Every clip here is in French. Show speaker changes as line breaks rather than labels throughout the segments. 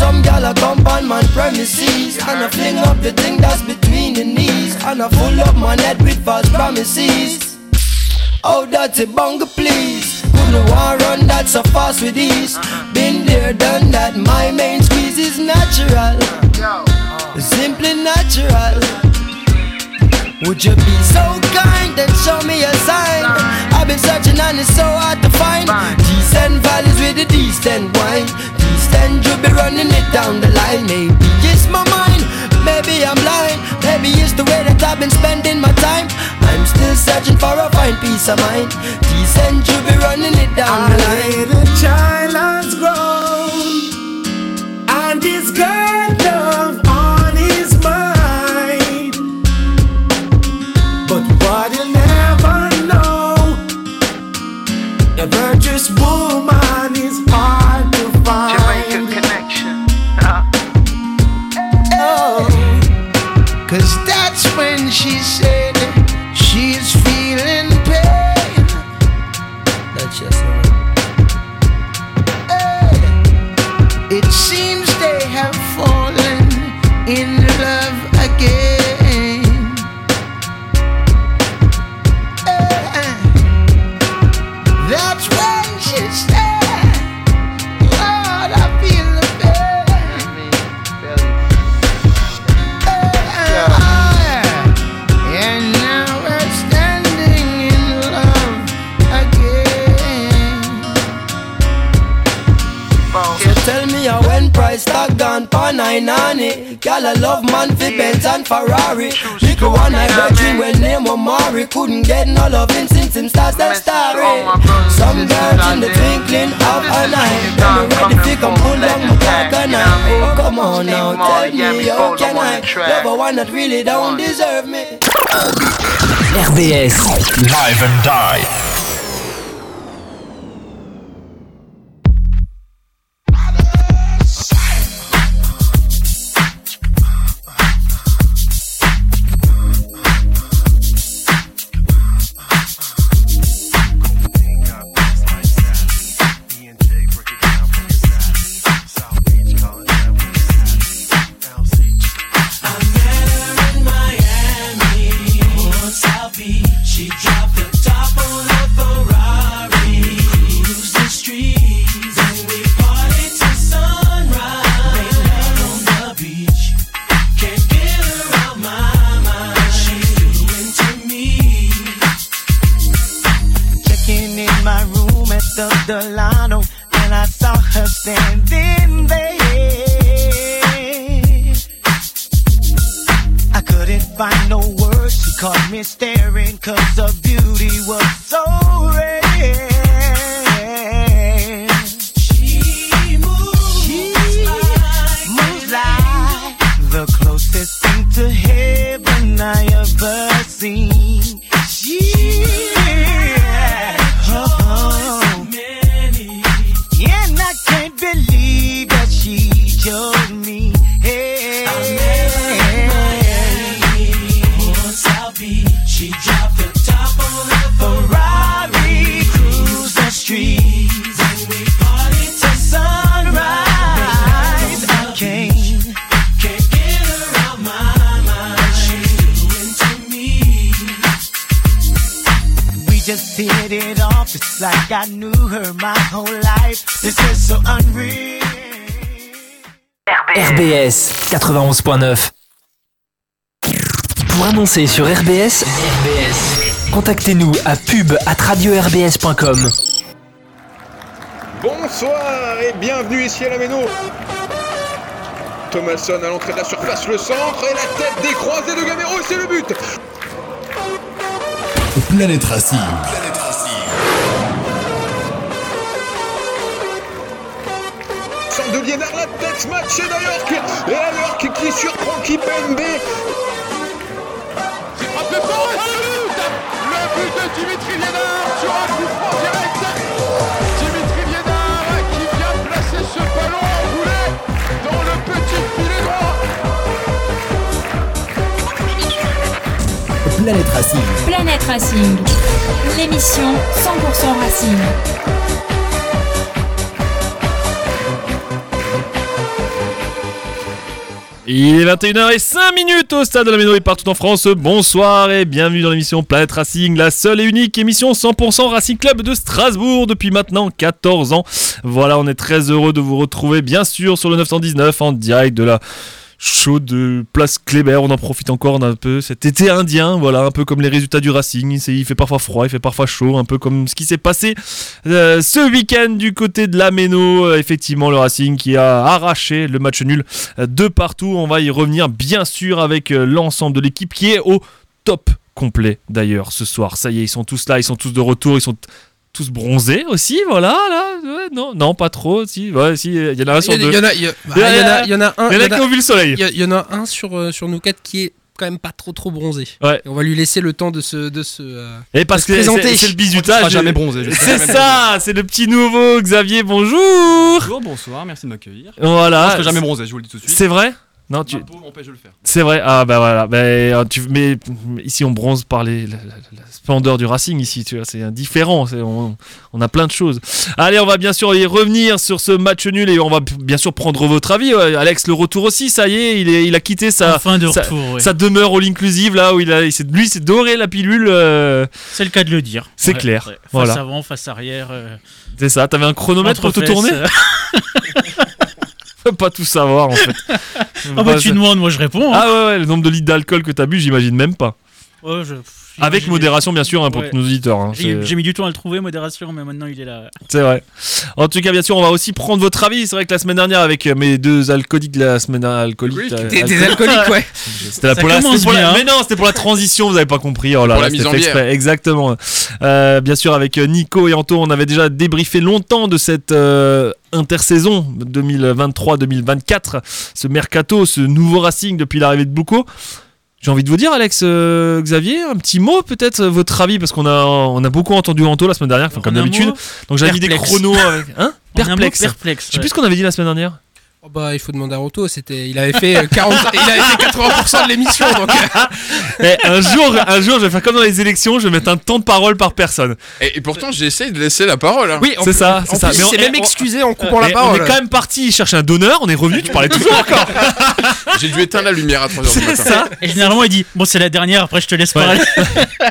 Some gal a come on my premises And I fling up the thing that's between the knees And I full up my head with false promises. Oh dirty bunga please? Who the want run that so fast with ease. Been there done that my main squeeze is natural. Simply natural. Would you be so kind and show me a sign? I've been searching and it's so hard to find. Decent values with the decent wine end you'll be running it down the line eh? Maybe it's my mind, maybe I'm blind Maybe it's the way that I've been spending my time. I'm still searching for a fine peace of mind. These end you'll be running it down the line.
Our little child has grown And is
good Instagram, Panay Nani. Girl, I love man for Benz and Ferrari. Little one I got dream when name Omari. Couldn't get no him since him starts that story. Some girls in the twinkling of an eye. Then me ready to come pull down my back and I. Oh, come on now, tell me how can I love a one that really don't deserve me.
RBS Live and Die.
like I knew her my whole life. This is so unreal.
RBS 91.9 Pour annoncer sur RBS, contactez-nous à pub at radio-rbs.com.
Bonsoir et bienvenue ici à la Méno. Thomason à l'entrée de la surface, le centre et la tête décroisée de Gamero, c'est le but.
Planète Racing.
chandelier vers la tête. Match d'ailleurs et alors qui, qui surprend qui PNB.
C'est frappé par le but Le but de Dimitri Lienard sur un coup franc direct. Dimitri Lienard qui vient placer ce ballon en dans le petit filet droit.
Planète Racing.
Planète Racing. L'émission 100% Racing.
Il est 21h05 minutes au stade de la Méno et partout en France. Bonsoir et bienvenue dans l'émission Planète Racing, la seule et unique émission 100% Racing Club de Strasbourg depuis maintenant 14 ans. Voilà, on est très heureux de vous retrouver bien sûr sur le 919 en direct de la chaude de place Kléber. On en profite encore on a un peu cet été indien, voilà, un peu comme les résultats du Racing. Il fait parfois froid, il fait parfois chaud, un peu comme ce qui s'est passé euh, ce week-end du côté de la Méno. Euh, effectivement, le Racing qui a arraché le match nul euh, de partout. On va y revenir bien sûr avec l'ensemble de l'équipe qui est au top complet d'ailleurs ce soir. Ça y est, ils sont tous là, ils sont tous de retour, ils sont tous bronzés aussi, voilà, là, ouais, non, non, pas trop, si, ouais, si, il y en a un sur deux.
il y en a, il y, a- bah,
Il en a-
un.
Il y en a
il y en
qui ont vu le soleil.
il y a- en un sur, euh, sur nous quatre qui est quand même pas trop trop bronzé.
Ouais.
Et on va lui laisser le temps de se. De se euh,
Et parce
de se
que
présenter.
c'est c'est le bisutage.
jamais bronzé,
C'est ça, c'est le petit nouveau Xavier, bonjour.
Bonjour, bonsoir, merci de m'accueillir.
Voilà.
Je serai jamais bronzé, je vous le dis tout de suite.
C'est vrai Non, tu.
M'empêche de le faire.
C'est vrai, ah bah voilà, bah, tu, mais ici on bronze par les, la, la- la splendeur du Racing ici, tu vois, c'est différent, c'est- on, on a plein de choses. Allez, on va bien sûr y revenir sur ce match nul et on va bien sûr prendre votre avis. Ouais, Alex, le retour aussi, ça y est, il, est, il a quitté sa,
Fin de
sa,
retour, ouais.
sa demeure all inclusive là où il a, il s'est- lui c'est doré la pilule, euh,
C'est le cas de le dire.
C'est
Ouais,
clair,
ouais. Face
voilà.
avant, face arrière. euh,
c'est ça, t'avais un chronomètre pour te tourner
euh.
Pas tout savoir en fait.
Ah bah tu demandes, moi je réponds. hein.
Ah ouais, ouais, le nombre de litres d'alcool que t'as bu, j'imagine même pas.
Ouais, je-
Avec modération bien sûr hein, pour
Ouais.
tous nos auditeurs. hein,
J'ai mis du temps à le trouver, modération, mais maintenant il est là.
C'est vrai. En tout cas, bien sûr, on va aussi prendre votre avis. C'est vrai que la semaine dernière, avec euh, mes deux alcooliques de la semaine alcoolique, euh,
Des, des
alcool-
alcooliques, ouais.
C'était la,
Ça
pour la- pour mais non, c'était pour la transition. Vous avez pas compris. Oh là
Pour
là,
la mise en
exprès. Exactement. Euh, bien sûr, avec euh, Nico et Anto, on avait déjà débriefé longtemps de cette euh, intersaison 2023-2024, ce mercato, ce nouveau Racing depuis l'arrivée de Bouco. J'ai envie de vous dire, Alex, euh, Xavier, un petit mot peut-être, euh, votre avis, parce qu'on a, on a beaucoup entendu Anto la semaine dernière, enfin, comme d'habitude. Donc j'avais mis des
perplexe.
chronos avec. Hein
un mot,
Perplexe.
perplexe.
Je sais plus ce qu'on avait dit la semaine dernière.
Oh bah, il faut demander à Roto. C'était, il avait fait euh, 40, il avait fait 80% de l'émission. Donc, euh,
un jour, un jour, je vais faire comme dans les élections, je vais mettre un temps de parole par personne.
Et, et pourtant, j'essaie de laisser la parole. hein.
oui,
C'est ça,
en
c'est ça.
plus,
Mais
il
on-
s'est même
on-
excusé en coupant
Et
la
on
parole.
est quand même parti chercher un donneur, on est revenu, tu parlais toujours encore.
J'ai dû éteindre la lumière à 3h du
C'est
matin.
ça.
Et généralement il dit Bon, c'est la dernière, après je te laisse
Ouais.
parler.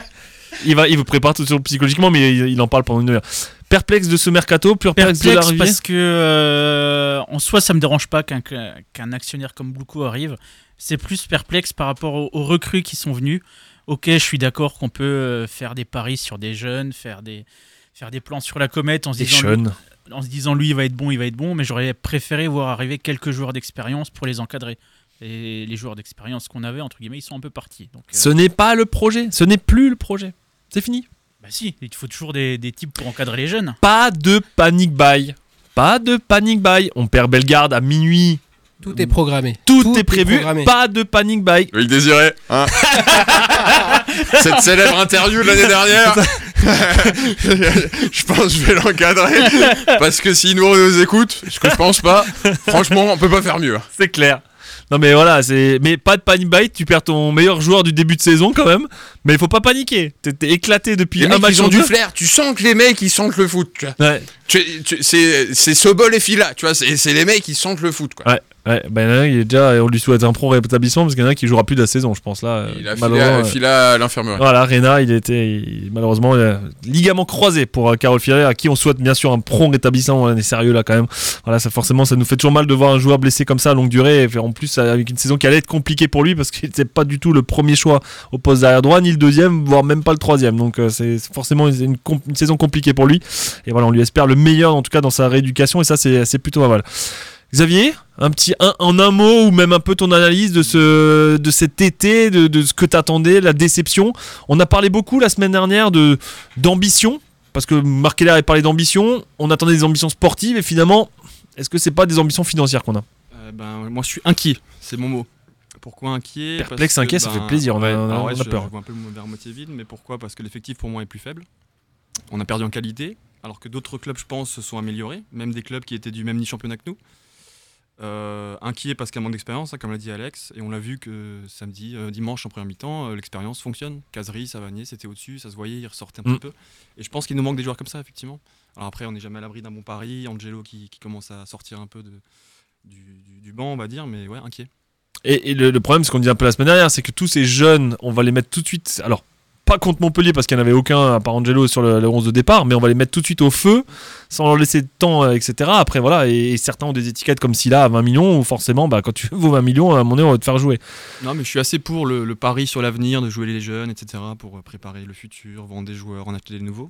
Il, va, il vous prépare tout sur psychologiquement, mais il, il en parle pendant une heure. Perplexe de ce mercato, perplexe, de
Perplexe
l'arrivée.
parce que euh, en soi ça me dérange pas qu'un actionnaire comme Blouko arrive. C'est plus perplexe par rapport aux, aux recrues qui sont venus. Ok, je suis d'accord qu'on peut euh, faire des paris sur des jeunes, faire des faire des plans sur la comète en se
Des
disant
jeunes.
en se disant lui il va être bon, il va être bon, mais j'aurais préféré voir arriver quelques joueurs d'expérience pour les encadrer. Et les joueurs d'expérience qu'on avait entre guillemets, ils sont un peu partis. Donc euh,
Ce n'est pas le projet, ce n'est plus le projet. C'est fini.
Bah si, il faut toujours des, des types pour encadrer les jeunes.
Pas de panic buy. Pas de panic buy. On perd Bellegarde à minuit.
Tout est programmé.
Tout, est prévu.
programmé.
pas de panic buy.
Oui, le désiré. Hein Cette célèbre interview de l'année dernière. je pense que je vais l'encadrer. Parce que s'il nous, nous écoute, ce que je pense pas, franchement, on peut pas faire mieux.
C'est clair. Non mais voilà, c'est mais pas de panic buy, tu perds ton meilleur joueur du début de saison quand même, mais il faut pas paniquer. T'es éclaté depuis
Les
un
mecs,
match
ils ont du flair. Tu sens que les mecs, ils sentent le foot. Tu vois.
Ouais,
Tu- tu- c'est c'est Sobol et Fila, tu vois. C'est c'est les mecs qui sentent le foot, quoi.
ouais, ouais. Ben là, il est déjà, on lui souhaite un prompt rétablissement parce qu'il y en a qui jouera plus de la saison, je pense là.
Il a filé
malheureusement,
à,
euh,
filé à l'infirmerie.
Voilà, Rena, il était il- malheureusement il ligament croisé pour euh, Carole Firet, à qui on souhaite bien sûr un prompt rétablissement. On est sérieux là quand même. Voilà, ça forcément, ça nous fait toujours mal de voir un joueur blessé comme ça à longue durée, et en plus avec une saison qui allait être compliquée pour lui parce qu'il n'était pas du tout le premier choix au poste d'arrière droit, ni le deuxième, voire même pas le troisième. Donc euh, c'est forcément une, une com- une saison compliquée pour lui. Et voilà, on lui espère le meilleur en tout cas dans sa rééducation, et ça c'est c'est plutôt pas mal. Xavier, un petit un, en un mot ou même un peu ton analyse de ce de cet été, de, de ce que t'attendais, la déception. On a parlé beaucoup la semaine dernière de d'ambition parce que Marc Keller a parlé d'ambition. On attendait des ambitions sportives et finalement, est-ce que c'est pas des ambitions financières qu'on a?
Euh, ben, moi, je suis inquiet, c'est mon mot. Pourquoi inquiet?
Perplexe, inquiet, ça
ben,
fait plaisir, on a-
ouais,
on a-
ouais,
on a peur.
Je vois un peu à moitié vide, mais pourquoi? Parce que l'effectif pour moi est plus faible. On a perdu en qualité, alors que d'autres clubs, je pense, se sont améliorés, même des clubs qui étaient du même niveau championnat que nous. Euh, inquiet parce qu'il y a manque d'expérience, hein, comme l'a dit Alex, et on l'a vu que samedi, euh, dimanche en première mi-temps, euh, l'expérience fonctionne. Casery, Savanier, c'était au-dessus, ça se voyait, il ressortait un
Mm.
petit peu. Et je pense qu'il nous manque des joueurs comme ça, effectivement. Alors après, on n'est jamais à l'abri d'un bon pari, Angelo qui, qui commence à sortir un peu de, du, du- du banc, on va dire, mais ouais, inquiet.
Et, et le, le problème, ce qu'on dit un peu la semaine dernière, c'est que tous ces jeunes, on va les mettre tout de suite. Alors, pas contre Montpellier parce qu'il n'y en avait aucun à part Angelo sur le, le 11 de départ, mais on va les mettre tout de suite au feu sans leur laisser de temps, euh, etc. Après, voilà, et, et certains ont des étiquettes comme Silla à 20 millions, où forcément, bah, quand tu vaux 20 millions, à un moment donné, on va te faire jouer.
Non, mais je suis assez pour le, le pari sur l'avenir, de jouer les jeunes, etc. pour euh, préparer le futur, vendre des joueurs, en acheter des nouveaux.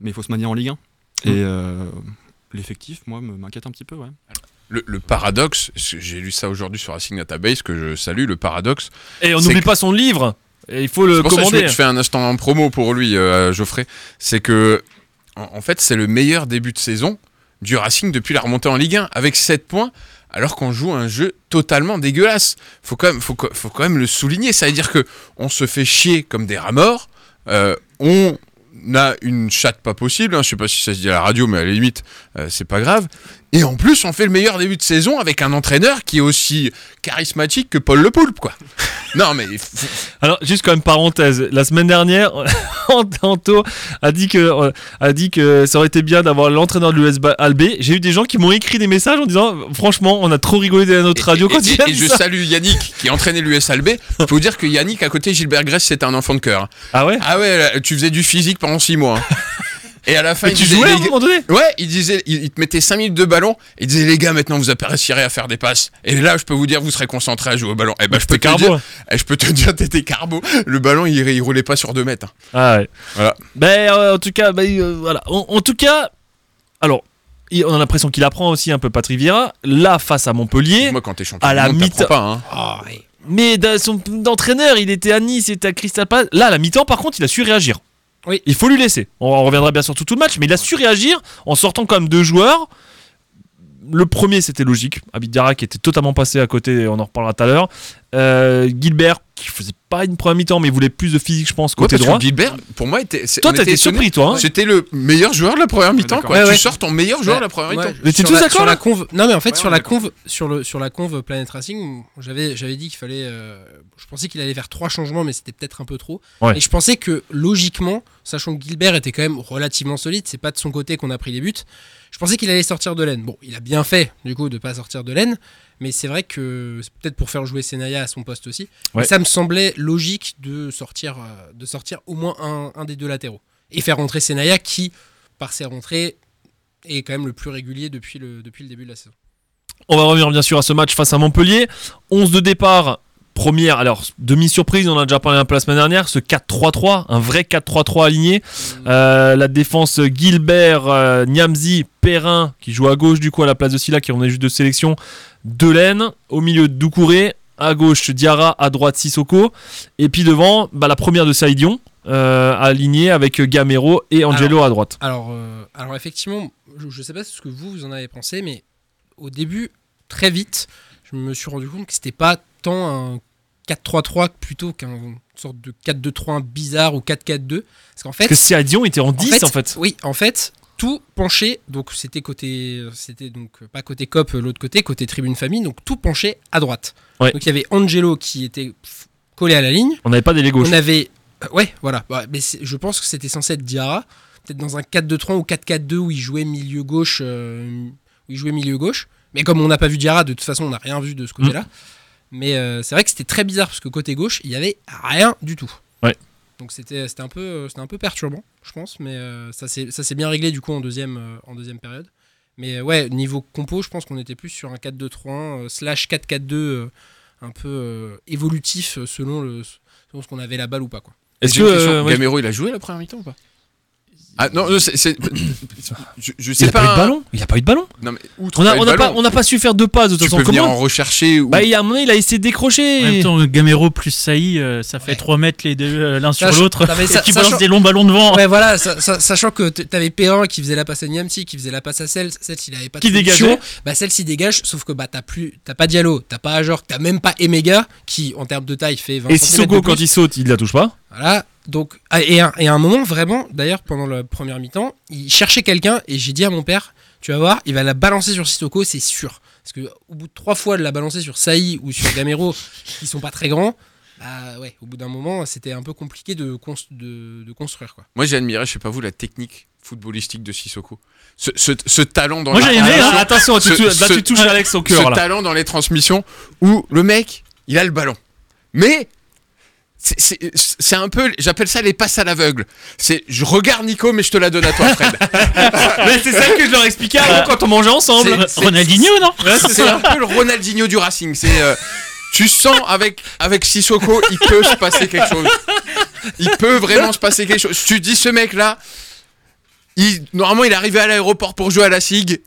Mais il faut se manier en Ligue 1. Et euh, l'effectif, moi, me- m'inquiète un petit peu, ouais.
Le, le paradoxe, j'ai lu ça aujourd'hui sur Racing Database, que je salue, le paradoxe.
Et on n'oublie
que-
pas son livre, et il faut le
pour ça que je
commander.
fais- un instant en promo pour lui, euh, Geoffrey. C'est que, en, en fait, c'est le meilleur début de saison du Racing depuis la remontée en Ligue 1, avec 7 points, alors qu'on joue un jeu totalement dégueulasse. Faut quand même, faut, faut quand même le souligner. Ça veut dire que on se fait chier comme des rats morts. euh, on a une chatte pas possible. hein, je sais pas si ça se dit à la radio, mais à la limite, euh, c'est pas grave. Et en plus, on fait le meilleur début de saison avec un entraîneur qui est aussi charismatique que Paul Le Poulpe, quoi. non, mais
Alors, juste quand même parenthèse, la semaine dernière, Anto a dit que euh, a dit que ça aurait été bien d'avoir l'entraîneur de l'US Albé. J'ai eu des gens qui m'ont écrit des messages en disant franchement, on a trop rigolé à notre radio quand
et,
il a
et
dit
je salue Yannick qui entraînait l'US Albé. Peux vous dire que Yannick, à côté Gilbert Grèce, c'était un enfant de cœur.
Ah ouais?
Ah ouais, tu faisais du physique pendant 6 mois. Et à la fin,
Mais
il
tu
disait,
jouais à
les
un
gars-
moment donné
Ouais, il disait, il, il te mettait 5 minutes de ballon. Et il disait, les gars, maintenant vous apprécierez à faire des passes. Et là, je peux vous dire, vous serez concentrés à jouer au ballon. Et ben, je peux te
carbo,
dire,
hein.
eh, je peux te dire, t'étais carbo. Le ballon, il, il roulait pas sur 2 mètres. hein.
Ah ouais.
Voilà.
Ben euh, en tout cas, ben, euh, voilà. En, en tout cas, alors. On a l'impression qu'il apprend aussi un peu Patrick Vieira. Là, face à Montpellier,
Moi, quand t'es champion
à la mi-temps.
pas. Hein.
Ah.
Mais son entraîneur, il était à Nice, il était à Crystal Palace. Là, à la mi-temps, par contre, il a su réagir.
Oui.
Il faut lui laisser. On reviendra bien sûr sur tout le match, mais il a su réagir en sortant quand même deux joueurs. Le premier, c'était logique. Abidjara qui était totalement passé à côté, on en reparlera tout à l'heure. Euh, Gilbert qui faisait pas une première mi-temps, mais il voulait plus de physique, je pense,
Ouais,
côté
parce
droit.
que Gilbert, pour moi, était.
Toi, t'as été surpris, toi. hein
C'était le meilleur joueur de la première mi-temps, quoi.
Ouais,
tu sors ton meilleur joueur de la première
Ouais,
mi-temps.
Mais t'es
sur
tous
la-
d'accord,
la conve. Non mais en fait
Ouais,
sur la conve sur le sur la conve Planet Racing, j'avais j'avais dit qu'il fallait euh, je pensais qu'il allait faire trois changements mais c'était peut-être un peu trop.
Ouais.
Et je pensais que logiquement, sachant que Gilbert était quand même relativement solide, c'est pas de son côté qu'on a pris les buts. Je pensais qu'il allait sortir de laine. Bon, il a bien fait du coup de pas sortir de laine, mais c'est vrai que c'est peut-être pour faire jouer Senaya à son poste aussi.
Ouais.
Mais ça me semblait logique de sortir euh, de sortir au moins un, un des deux latéraux et faire rentrer Senaya qui par ses rentrées est quand même le plus régulier depuis le depuis le début de la saison.
On va revenir bien sûr à ce match face à Montpellier. 11 de départ. Première, alors demi-surprise, on a déjà parlé un peu la semaine dernière, ce 4-3-3, un vrai 4-3-3 aligné. Euh, la défense Gilbert, euh, Niamzi, Perrin, qui joue à gauche du coup à la place de Silla, qui en est juste de sélection, Delaine, au milieu Doucouré, à gauche Diarra, à droite Sissoko, et puis devant bah, la première de Saïdion, euh, alignée avec Gamero et Angelo
Alors,
à droite.
Alors, euh, alors effectivement, je ne sais pas ce que vous, vous en avez pensé, mais au début, très vite, je me suis rendu compte que c'était pas tant un 4-3-3 plutôt qu'un sorte de 4-2-3 bizarre ou 4-4-2. Parce qu'en fait,
Parce que Saïdion était en 10 en fait.
Oui, en fait, tout penchait, donc c'était côté, c'était donc euh, pas côté cop, euh, l'autre côté, côté tribune famille, donc tout penchait à droite.
Ouais.
Donc il y avait Angelo qui était collé à la ligne.
On n'avait pas d'ailier gauche.
On avait. euh, ouais, voilà. Bah, mais je pense que c'était censé être Diarra. Peut-être dans un 4-2-3 ou 4-4-2 où il jouait milieu gauche. euh, où il jouait milieu gauche. Mais comme on n'a pas vu Diarra, de toute façon, on n'a rien vu de ce côté-là. Mais euh, c'est vrai que c'était très bizarre parce que côté gauche, il y avait rien du tout.
Ouais.
Donc c'était c'était un, peu- c'était un peu perturbant, je pense. Mais euh, ça s'est bien réglé du coup en deuxième, euh, en deuxième période. Mais euh, ouais, niveau compo, je pense qu'on était plus sur un 4-2-3-1 euh, slash 4-4-2 euh, un peu euh, évolutif euh, selon, le, selon ce qu'on avait la balle ou pas. Quoi.
Est-ce que euh,
Gamero, il a joué la première mi-temps ou pas? Ah non, non, c'est. c'est- Je, je
il
sais
a pas eu de ballon Il n'y a pas eu de ballon
Non, mais outre
On n'a pas, on pas su faire deux passes de toute
Tu
façon.
peux venir
Comment
en rechercher. ou-
Bah, il a un moment, il a essayé de
En
décrocher.
même temps, Gamero plus Saï, euh, ça fait 3 mètres les deux euh, l'un sur l'autre.
Non, mais
Et
ça-
qui
sachant-
balance des longs ballons devant.
Ouais, voilà, sa- sa- sachant que t'avais Perrin qui faisait la passe à Niamsi, qui faisait la passe à Cels, Cels il avait pas de
Qui dégageait.
Bah Cels il dégage, sauf que bah t'as plus, t'as pas Diallo, t'as pas Ajor, t'as même pas Emega qui en termes de taille fait 20
Et Sissoko, quand il saute, il la touche pas.
Voilà, donc ah, et, à, et à un moment vraiment, d'ailleurs pendant la première mi-temps, il cherchait quelqu'un et j'ai dit à mon père, tu vas voir, il va la balancer sur Sissoko, c'est sûr. Parce que au bout de trois fois de la balancer sur Saï ou sur Gamero, qui sont pas très grands, bah ouais, au bout d'un moment, c'était un peu compliqué de, cons- de, de construire quoi.
Moi, j'ai admiré, je sais pas vous, la technique footballistique de Sissoko. Ce, ce, ce talent dans
Moi,
les
j'ai aimé, hein.
transmissions,
Attention, tu
ce-
tou- là,
ce-
tu touches Alex au cœur,
Ce
là.
talent dans les transmissions où le mec, il a le ballon. Mais c'est- un peu, j'appelle ça les passes à l'aveugle. C'est, je regarde Nico, mais je te la donne à toi, Fred.
Mais c'est ça que je leur expliquais avant quand on mangeait ensemble.
C'est- c'est-
Ronaldinho, non
C'est un peu le Ronaldinho du Racing. C'est, euh, tu sens avec avec Sissoko, il peut se passer quelque chose. Il peut vraiment se passer quelque chose. Tu dis ce mec là, il normalement il est arrivé à l'aéroport pour jouer à la SIG,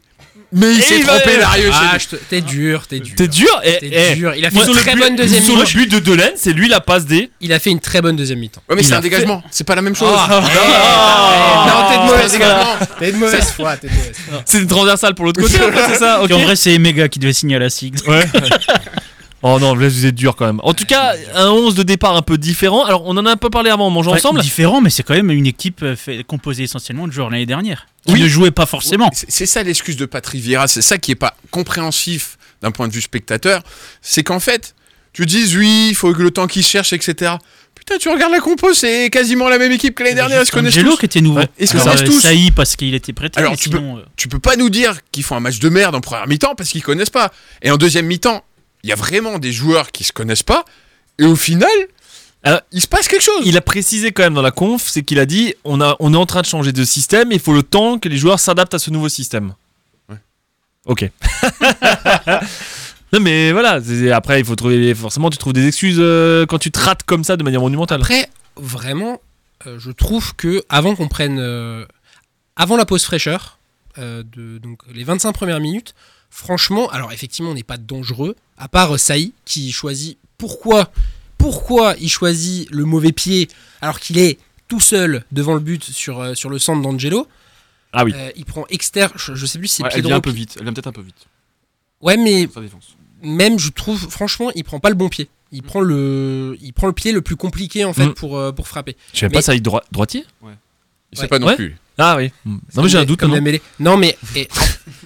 mais il s'est
il va-
trompé Darius.
Ah, t'es dur, t'es dur.
T'es dur et,
T'es
et-
dur. Il a fait une très
but-
bonne deuxième
Sur le
mi-temps.
but de Delaine, c'est lui la passe D.
Il a fait une très bonne deuxième mi-temps.
Ouais, mais
Il
c'est un dégagement. C'est pas la même chose.
Ah,
Ah.
non, t'es de
C'est
mauvaise
un
foi.
dégagement.
T'es de mauvaise foi, t'es de mauvaise foi.
C'est une transversale pour l'autre côté, c'est ça
en vrai, c'est Emega qui devait signer à la SIG.
Ouais. Oh non, là vous êtes dur quand même. En tout cas, un 11 de départ un peu différent. Alors on en a un peu parlé avant en mangeant
Ouais,
ensemble.
Différent, mais c'est quand même une équipe euh, fait- composée essentiellement de joueurs l'année dernière. Qui
Oui.
ne jouaient pas forcément.
C'est ça l'excuse de Patrick Vieira, c'est ça qui est pas compréhensif d'un point de vue spectateur, c'est qu'en fait, tu dis oui, il faut que le temps qu'ils cherchent, etc. Putain, tu regardes la compo, c'est quasiment la même équipe que l'année dernière, ils se connaissent
Angelo
tous.
qui était nouveau.
Ouais, Ils se connaissent tous.
Saï parce qu'il était prêté.
Alors tu
sinon,
peux,
euh,
tu peux pas nous dire qu'ils font un match de merde en première mi-temps parce qu'ils connaissent pas. Et en deuxième mi-temps, il y a vraiment des joueurs qui se connaissent pas. Et au final,
Alors,
il se passe quelque chose.
Il a précisé quand même dans la conf, c'est qu'il a dit on, a, on est en train de changer de système, il faut le temps que les joueurs s'adaptent à ce nouveau système.
Ouais.
Ok. non mais voilà, après il faut trouver forcément tu trouves des excuses euh, quand tu te rates comme ça de manière monumentale.
Après, vraiment, euh, je trouve que avant qu'on prenne, euh, avant la pause fraîcheur, euh, de donc les 25 premières minutes, franchement, alors effectivement, on n'est pas dangereux, à part euh, Saï qui choisit pourquoi, pourquoi il choisit le mauvais pied alors qu'il est tout seul devant le but sur, euh, sur le centre d'Angelo.
Ah oui.
Euh, il prend externe, je, je sais plus si c'est
Ouais,
pied
elle vient
droit.
un peu vite. Elle vient peut-être un peu vite.
Ouais, mais même je trouve, franchement, il prend pas le bon pied. Il prend le, il prend le pied le plus compliqué en fait
Mm.
pour, euh, pour frapper.
Je savais
Mais-
pas ça droitier?
Il sait
Ouais.
pas non
Ouais.
plus.
Ah oui. Non mais j'ai un doute.
Comme
non.
la mêlée. Non, mais et,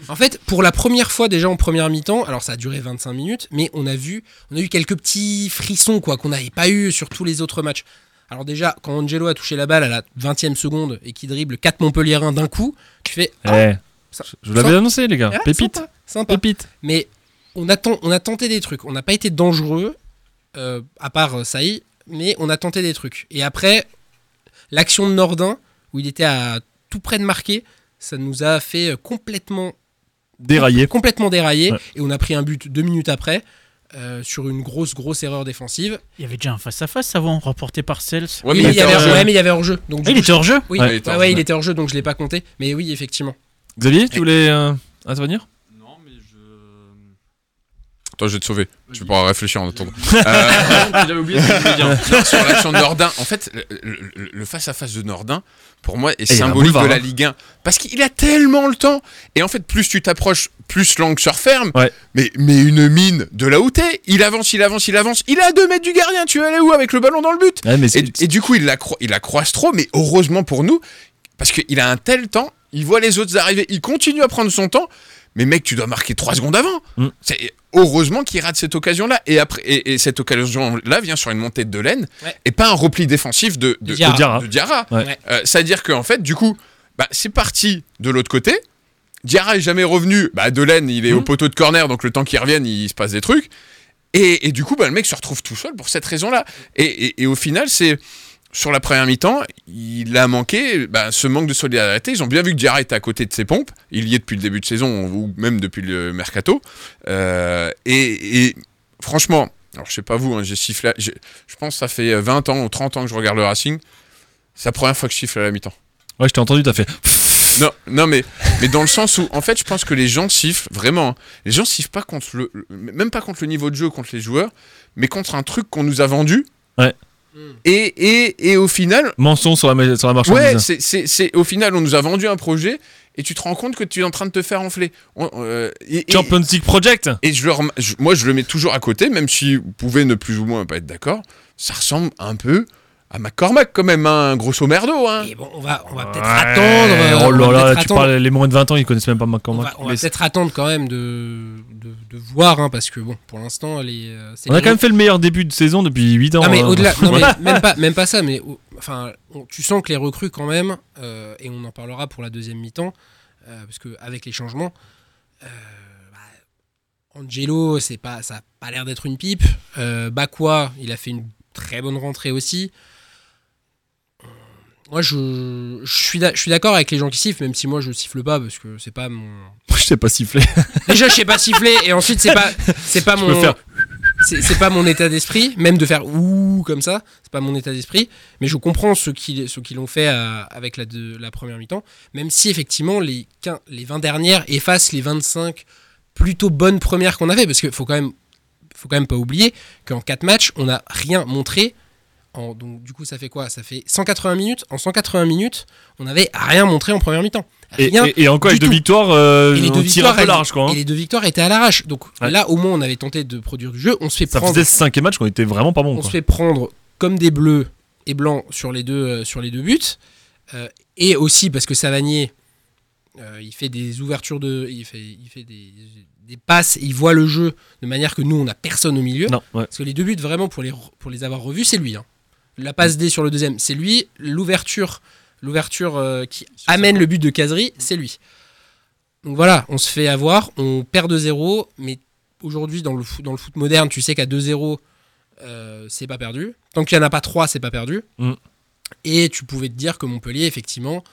en fait, pour la première fois déjà en première mi-temps, alors ça a duré 25 minutes, mais on a vu, on a eu quelques petits frissons quoi qu'on n'avait pas eu sur tous les autres matchs. Alors déjà, quand Angelo a touché la balle à la 20e seconde et qu'il dribble 4 Montpelliérains d'un coup, tu fais ah,
Eh,
ça-
je vous l'avais annoncé les gars. Pépite.
sympa, sympa.
Pépite.
Mais on a, ten- on a tenté des trucs. On n'a pas été dangereux, euh, à part euh, Saï, mais on a tenté des trucs. Et après, l'action de Nordin, où il était à tout près de marquer, ça nous a fait euh, complètement
Déraillé.
complètement déraillé.
Ouais.
Et on a pris un but deux minutes après. euh, sur une grosse grosse erreur défensive.
il y avait déjà un face-à-face avant, remporté par Cels.
Ouais,
Oui,
mais
mais il
il
y avait,
hors jeu.
ouais, mais il y avait hors-jeu. Donc,
Ah, il
coup,
était hors jeu
Oui,
Ouais, il était hors
ouais,
jeu.
il était hors jeu, donc je l'ai pas compté. Mais oui, effectivement.
Xavier, tu voulais euh, intervenir?
Attends, je vais te sauver. Tu pourras réfléchir en attendant. Euh,
J'avais oublié ce que je voulais dire.
Non, sur l'action de Nordin, en fait, le- face-à-face de Nordin, pour moi, est
a
symbolique
boulevard,
de la
hein.
Ligue 1. Parce qu'il a tellement le temps. Et en fait, plus tu t'approches, plus l'angle se referme.
Ouais.
Mais, mais une mine de là où t'es. Il avance, il avance, il avance. Il est à 2 mètres du gardien. Tu vas aller où avec le ballon dans le but
Ouais, mais c'est-
et, et du coup, il la, il la croise trop. Mais heureusement pour nous, parce qu'il a un tel temps. Il voit les autres arriver. Il continue à prendre son temps. Mais mec, tu dois marquer 3 secondes avant.
Mm.
C'est heureusement qu'il rate cette occasion-là. Et après, et, et cette occasion-là vient sur une montée de laine
Ouais.
et pas un repli défensif de, de,
Diarra.
de Diarra. de Diarra.
Ouais.
Ouais.
Euh, C'est-à-dire qu'en fait, du coup, bah, c'est parti de l'autre côté. Diarra est jamais revenu. Bah, Delaine, il est au poteau de corner, donc le temps qu'il revienne, il se passe des trucs. Et, et du coup, bah, le mec se retrouve tout seul pour cette raison-là. Et, et- et au final, c'est sur la première mi-temps, il a manqué bah, ce manque de solidarité. Ils ont bien vu que Diarra était à côté de ses pompes. Il y est depuis le début de saison ou même depuis le mercato. Euh, et, et franchement, alors je sais pas vous, hein, j'ai sifflé. Je pense que ça fait 20 ans ou 30 ans que je regarde le Racing. C'est la première fois que je siffle à la mi-temps.
Ouais, je t'ai entendu, t'as fait.
Non, non mais, mais dans le sens où, en fait, je pense que les gens sifflent vraiment. hein. Les gens sifflent pas contre le- même pas contre le niveau de jeu, contre les joueurs, mais contre un truc qu'on nous a vendu.
Ouais.
Et, et, et au final,
Mensonge sur la, sur la
ouais,
marchandise.
c'est, c'est, c'est- au final, on nous a vendu un projet et tu te rends compte que tu es en train de te faire enfler. On- euh, et-
Champions League Project
et je le rem- je- moi, je le mets toujours à côté, même si vous pouvez ne plus ou moins pas être d'accord. Ça ressemble un peu à McCormack, quand même, hein, grosso merdo. Hein.
Et bon, on va, on va peut-être
Ouais.
attendre. euh,
Oh là là, tu
attendre.
parles les moins de 20 ans, ils connaissent même pas McCormack.
on va peut-être attendre quand même de, de, de voir, hein, parce que bon, pour l'instant, les. euh, c'est
On a quand même fait le meilleur début de saison depuis 8 ans.
Non mais
hein.
au-delà, non, mais même pas, même pas ça, mais au- enfin, on- tu sens que les recrues quand même, euh, et on en parlera pour la deuxième mi-temps, euh, parce que avec les changements, euh, bah, Angelo, c'est pas, ça a pas l'air d'être une pipe. Euh, Bakwa, il a fait une très bonne rentrée aussi. Moi, je, je suis d'a- je suis d'accord avec les gens qui sifflent, même si moi je siffle pas parce que c'est pas mon.
Je sais pas siffler.
Déjà, je sais pas siffler et ensuite c'est pas, c'est pas
Je
mon.
peux faire-
C'est c'est pas mon état d'esprit, même de faire ouh comme ça, c'est pas mon état d'esprit. Mais je comprends ceux qui, ceux qui l'ont fait à- avec la, de, la première mi-temps, même si effectivement les, 15 les 20 dernières effacent les 25 plutôt bonnes premières qu'on avait, parce qu'il faut quand même, faut quand même pas oublier qu'en 4 matchs, on n'a rien montré. En, donc du coup, ça fait quoi? Ça fait 180 minutes. En 180 minutes, on n'avait rien montré en première mi-temps.
Et, et- et encore avec deux victoires, euh,
Et les deux victoires,
un peu large quoi. hein.
Et les deux victoires étaient à l'arrache. Donc
Ouais.
là, au moins, on avait tenté de produire du jeu. On se fait
Ça
prendre.
faisait cinquième match qu'on était vraiment pas bon.
on
quoi.
se fait prendre comme des bleus et blancs sur les deux, euh, sur les deux buts. Euh, et aussi parce que Savanier, il fait des ouvertures de. Il fait, il fait des, des passes, il voit le jeu de manière que nous, on n'a personne au milieu.
Non, ouais.
Parce que les deux buts, vraiment, pour les, pour les avoir revus, c'est lui. hein. La passe D sur le deuxième, c'est lui. L'ouverture l'ouverture euh, qui amène le but de Casery, c'est lui. Donc voilà, on se fait avoir, on perd 2-0, mais aujourd'hui, dans le, foot, dans le foot moderne, tu sais qu'à 2-0, euh, c'est pas perdu. Tant qu'il n'y en a pas 3, c'est pas perdu.
Mm.
Et tu pouvais te dire que Montpellier, effectivement,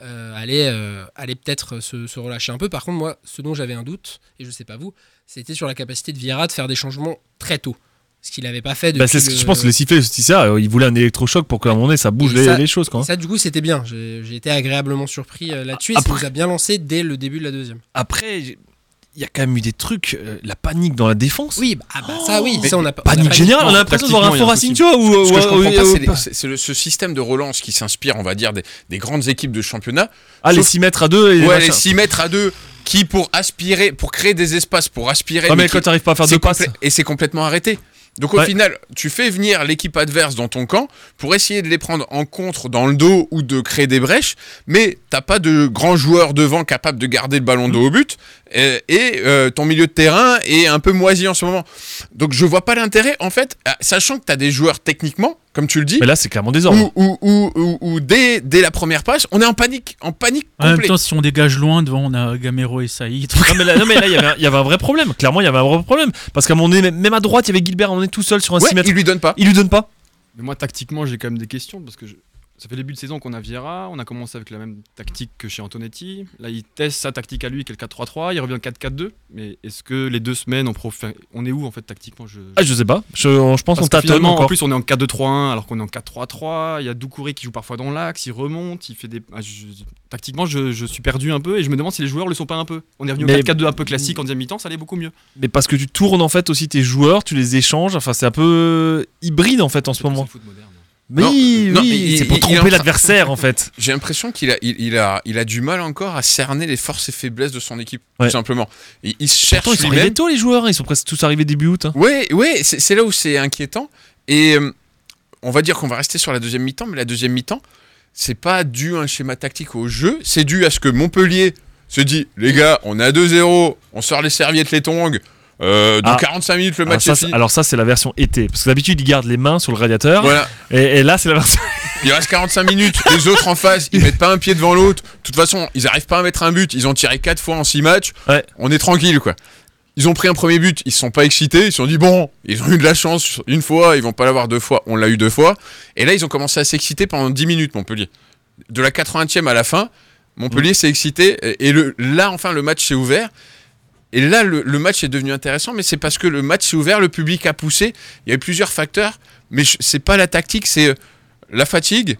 euh, allait, allait peut-être se, se relâcher un peu. Par contre, moi, ce dont j'avais un doute, et je sais pas vous, c'était sur la capacité de Vieira de faire des changements très tôt. Ce qu'il n'avait pas fait depuis
Bah, c'est ce que
le-
je pense que les sifflets, c'est ça. euh, Ils voulaient un électrochoc pour qu'à un moment donné ça bouge les,
ça-
les choses. Quoi.
Ça, du coup, c'était bien. J'ai été agréablement surpris euh, là-dessus. Et ça nous a bien lancé dès le début de la deuxième.
Après, il y a quand même eu des trucs, euh, la panique dans la défense.
Oui, bah, ah bah, ça, oui,
Mais
ça, on a pas- on a
Panique
pas-
générale, on a l'impression de voir un
Tactiquement,
faux
il y a
Racing, tu vois. Ou,
Ce que je
ou-
comprends
ou-
pas,
ou-
c'est les- ce système de relance qui s'inspire, on va dire, des, des grandes équipes de championnat.
Ah, les
Sauf-
6 mètres à 2 et
Ouais, les 6 mètres à 2 qui, pour aspirer, pour créer des espaces, pour aspirer.
Ouais, mais quand t'arrives pas à faire deux passes.
Et c'est complètement arrêté. Donc au
Ouais.
final, tu fais venir l'équipe adverse dans ton camp pour essayer de les prendre en contre dans le dos ou de créer des brèches, mais t'as pas de grands joueurs devant capables de garder le ballon dos au but, et, et, euh, ton milieu de terrain est un peu moisi en ce moment. Donc je vois pas l'intérêt, en fait, euh, sachant que t'as des joueurs techniquement, comme tu le dis,
Mais là, c'est clairement désordre.
ou, ou, ou, ou- ou dès, dès la première passe, on est en panique, en panique
En même
complète.
temps, si on dégage loin, devant, on a Gamero et Saïd.
Non mais là, il y avait un- il y avait un vrai problème. Clairement, il y avait un vrai problème. Parce qu'à même- même à droite, il y avait Gilbert, on est tout seul sur un
Ouais,
6 mètres.
il lui donne pas.
Il lui donne pas.
Mais moi, tactiquement, j'ai quand même des questions parce que je- ça fait début de saison qu'on a Vieira. On a commencé avec la même tactique que chez Antonetti. Là, il teste sa tactique à lui, qui est le 4-3-3. Il revient en 4-4-2. Mais est-ce que les deux semaines, on, prof... on est où en fait tactiquement? Je...
Ah, je sais pas. Je, je pense qu'on tâtonne
en plus, on est en 4-2-3-1 alors qu'on est en 4-3-3. Il y a Doucouré qui joue parfois dans l'axe, il remonte, il fait des. Ah, je- Tactiquement, je, je suis perdu un peu et je me demande si les joueurs le sont pas un peu. On est revenu
Mais-
au 4-4-2 un peu classique en deuxième mi-temps, ça allait beaucoup mieux.
Mais parce que tu tournes en fait aussi tes joueurs, tu les échanges. Enfin, c'est un peu hybride en fait en ce moment. Mais
Non,
oui, c'est pour tromper l'adversaire en fait.
J'ai l'impression qu'il a, il, il a, il a du mal encore à cerner les forces et faiblesses de son équipe,
Ouais.
tout simplement. Il, il se cherche
Pourtant, ils sont arrivés tôt les joueurs, hein. ils sont presque tous arrivés début août. hein.
Ouais, c'est là où c'est inquiétant. Et euh, on va dire qu'on va rester sur la deuxième mi-temps, mais la deuxième mi-temps, c'est pas dû à un schéma tactique au jeu, c'est dû à ce que Montpellier se dit les gars, on à 2-0, on sort les serviettes, les tongs. Euh, dans
Ah.
45 minutes, le
Alors
match
ça,
est fini.
alors ça, c'est la version été. Parce que d'habitude, ils gardent les mains sur le radiateur.
Voilà.
Et, et là, c'est la version.
Il reste 45 minutes, les autres en face, ils mettent pas un pied devant l'autre. De toute façon, ils arrivent pas à mettre un but, ils ont tiré 4 fois en 6 matchs.
Ouais.
On est tranquille quoi. Ils ont pris un premier but, ils se sont pas excités, ils se sont dit bon, ils ont eu de la chance une fois, ils vont pas l'avoir deux fois, on l'a eu deux fois. Et là, ils ont commencé à s'exciter pendant 10 minutes, Montpellier. De la 80e à la fin, Montpellier s'est excité et et le, là, enfin, le match s'est ouvert. Et là, le, le match est devenu intéressant, mais c'est parce que le match s'est ouvert, le public a poussé. Il y a eu plusieurs facteurs, mais je- c'est pas la tactique, c'est euh, la fatigue,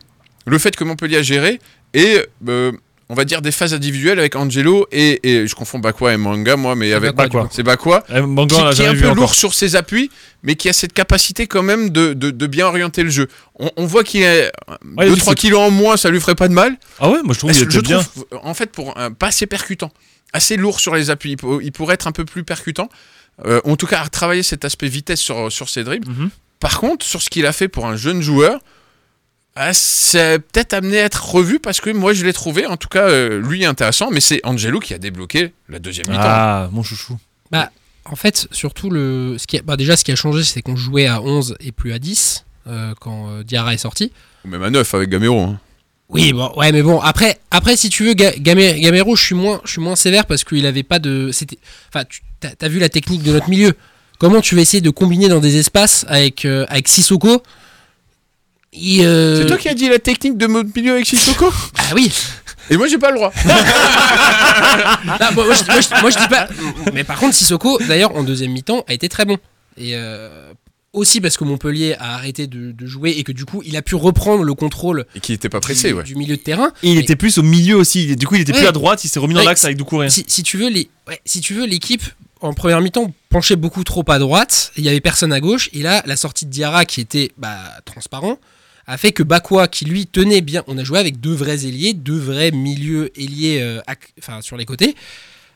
le fait que Montpellier a géré et euh, on va dire des phases individuelles avec Angelo et, et je confonds Bakwa et Manga moi mais avec
Bakwa,
c'est Bakwa
Eh,
qui, qui est un peu
encore.
lourd sur ses appuis mais qui a cette capacité quand même de, de, de bien orienter le jeu on, on voit qu'il a
Ouais, il a
2-3
du foot.
kilos en moins ça lui ferait pas de mal
Ah ouais, moi je trouve qu'il
je
était bien.
trouve, en fait pour un- pas assez percutant assez lourd sur les appuis il, pour- il pourrait être un peu plus percutant Euh, en tout cas à travailler cet aspect vitesse sur, sur ses dribbles
Mhm.
par contre, sur ce qu'il a fait pour un jeune joueur, ah, c'est peut-être amené à être revu parce que moi je l'ai trouvé, en tout cas, euh, lui intéressant, mais c'est Angelo qui a débloqué la deuxième mi-temps.
Ah, mon chouchou.
Bah, en fait, surtout, le, ce qui a, bah, déjà, ce qui a changé, c'est qu'on jouait à 11 et plus à 10 euh, quand euh, Diarra est sorti.
Ou même à 9 avec Gamero. hein.
Oui, bon, ouais, mais bon, après, après si tu veux, Gamero, je suis moins, je suis moins sévère parce qu'il avait pas de. C'était, enfin, tu vu la technique de notre milieu. Comment tu vas essayer de combiner dans des espaces avec euh, avec Sissoko? Euh,
C'est toi qui as dit la technique de mode milieu avec Sissoko?
Ah oui.
Et moi j'ai pas le droit.
Non, moi, moi, je, moi, je- moi, je dis pas. Mais par contre, Sissoko, d'ailleurs, en deuxième mi-temps, a été très bon. Et euh, aussi parce que Montpellier a arrêté de, de jouer et que du coup, il a pu reprendre le contrôle
Et qui était pas pressé,
du,
ouais.
du milieu de terrain.
Et il était plus au milieu aussi. Du coup, il était
Ouais.
plus à droite. Il s'est remis dans
Ouais,
l'axe avec Doucouré.
Si, si tu veux, les, ouais, si tu veux, l'équipe en première mi-temps penchait beaucoup trop à droite. Il y avait personne à gauche. Et là, la sortie de Diarra qui était bah, transparent a fait que Bakwa, qui lui tenait bien, on a joué avec deux vrais ailiers, deux vrais milieux ailiers, euh, ac- enfin sur les côtés,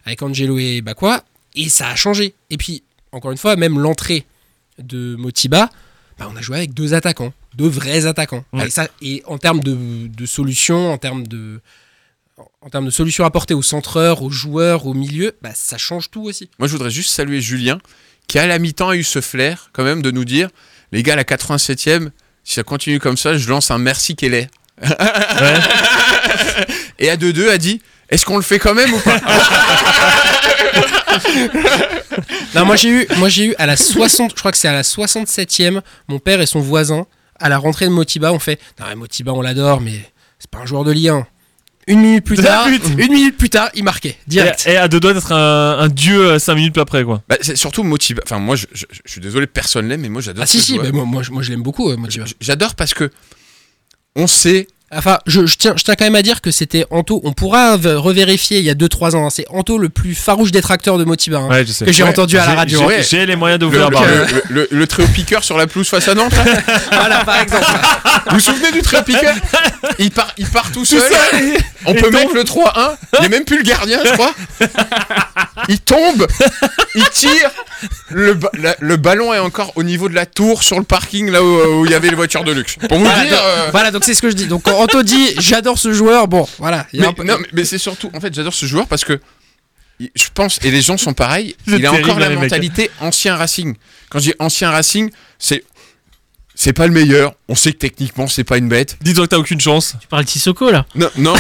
avec Angelo et Bakwa, et ça a changé. Et puis, encore une fois, même l'entrée de Motiba, bah, on a joué avec deux attaquants, deux vrais attaquants.
Ouais.
Et, ça, et en termes de, de solutions, en termes de, en termes de solutions apportées aux centreurs, aux joueurs, au milieu, bah, ça change tout aussi.
Moi, je voudrais juste saluer Julien, qui à la mi-temps a eu ce flair, quand même, de nous dire les gars, à la 87e, si ça continue comme ça, je lance un merci Keller. Et à 2-2, a dit est-ce qu'on le fait quand même ou pas?
Non, moi j'ai eu, moi j'ai eu à la 60, je crois que c'est à la 67e, mon père et son voisin à la rentrée de Motiba ont fait non mais Motiba on l'adore mais c'est pas un joueur de Ligue 1. Une minute plus tard, une minute plus tard, il marquait direct.
Et, et à deux doigts d'être un, un dieu 5 minutes après, quoi.
Bah, C'est surtout Motiba. Enfin, moi, je, je- je suis désolé, personne l'aime, mais moi, j'adore
Ah si si, mais moi, moi, je- moi, je l'aime beaucoup euh, Motiba.
J'adore parce que on sait.
Enfin, je, je tiens, je tiens quand même à dire que c'était Anto. On pourra revérifier il y a 2-3 ans. hein, c'est Anto le plus farouche détracteur de Motiba hein,
Ouais, je sais.
que j'ai
Ouais.
entendu à la radio.
j'ai-
hein.
Les moyens de
Le, le, le, le- le trio piqueur sur la pelouse face à Nantes. là.
voilà, par exemple.
Vous vous souvenez du trio piqueur? Il part, il part tout seul. On peut
tombe.
mettre le 3-1. Il n'y a même plus le gardien, je crois. Il tombe, il tire. Le, ba- la- le ballon est encore au niveau de la tour sur le parking, là où où il y avait les voitures de luxe. Pour vous
Voilà,
dire.
donc,
euh,
voilà, donc c'est ce que je dis. Donc quand Anto dit j'adore ce joueur, bon, voilà. il y a
mais,
un peu-
non, mais, mais c'est surtout, en fait, j'adore ce joueur parce que il- je pense, et les gens sont pareils, il a encore la
mecs.
mentalité ancien Racing. Quand je dis ancien Racing, c'est c'est pas le meilleur. On sait que techniquement c'est pas une bête.
Dis-toi que t'as aucune chance.
Tu parles de Sissoko là
Non, non.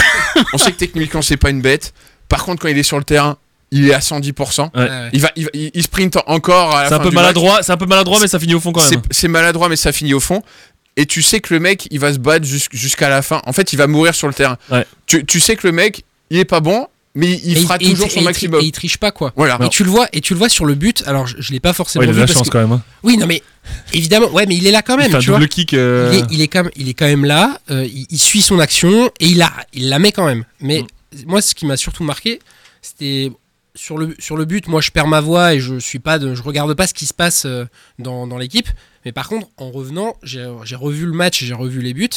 on sait que techniquement c'est pas une bête. Par contre, quand il est sur le terrain, il est à 110%.
Ouais.
Ouais.
Il va, il, va- il- il sprint encore
C'est un peu maladroit, c'est un peu maladroit, mais ça finit au fond quand même.
C'est maladroit, mais ça finit au fond. Et tu sais que le mec, il va se battre jus- jusqu'à la fin. En fait, il va mourir sur le terrain.
Ouais.
Tu, tu sais que le mec, il est pas bon, mais il
Et
fera
et
toujours
et
son maximum.
Et il triche pas quoi.
Voilà.
Et tu le vois, et tu le vois sur le but. Alors je, je l'ai pas forcément
Ouais, il a
vu
de la chance
que-
quand même. hein.
Oui, non mais évidemment, ouais, mais il est là quand
Il
même.
fait un
tu vois.
double kick. euh,
Il est, il est quand même, il est quand même là. euh, il, il suit son action et il la, il la met quand même. Mais
Mm.
moi, ce qui m'a surtout marqué, c'était sur le sur le but. Moi, je perds ma voix et je suis pas, de, je regarde pas ce qui se passe euh, dans, dans l'équipe. Mais par contre, en revenant, j'ai revu le match, j'ai revu les buts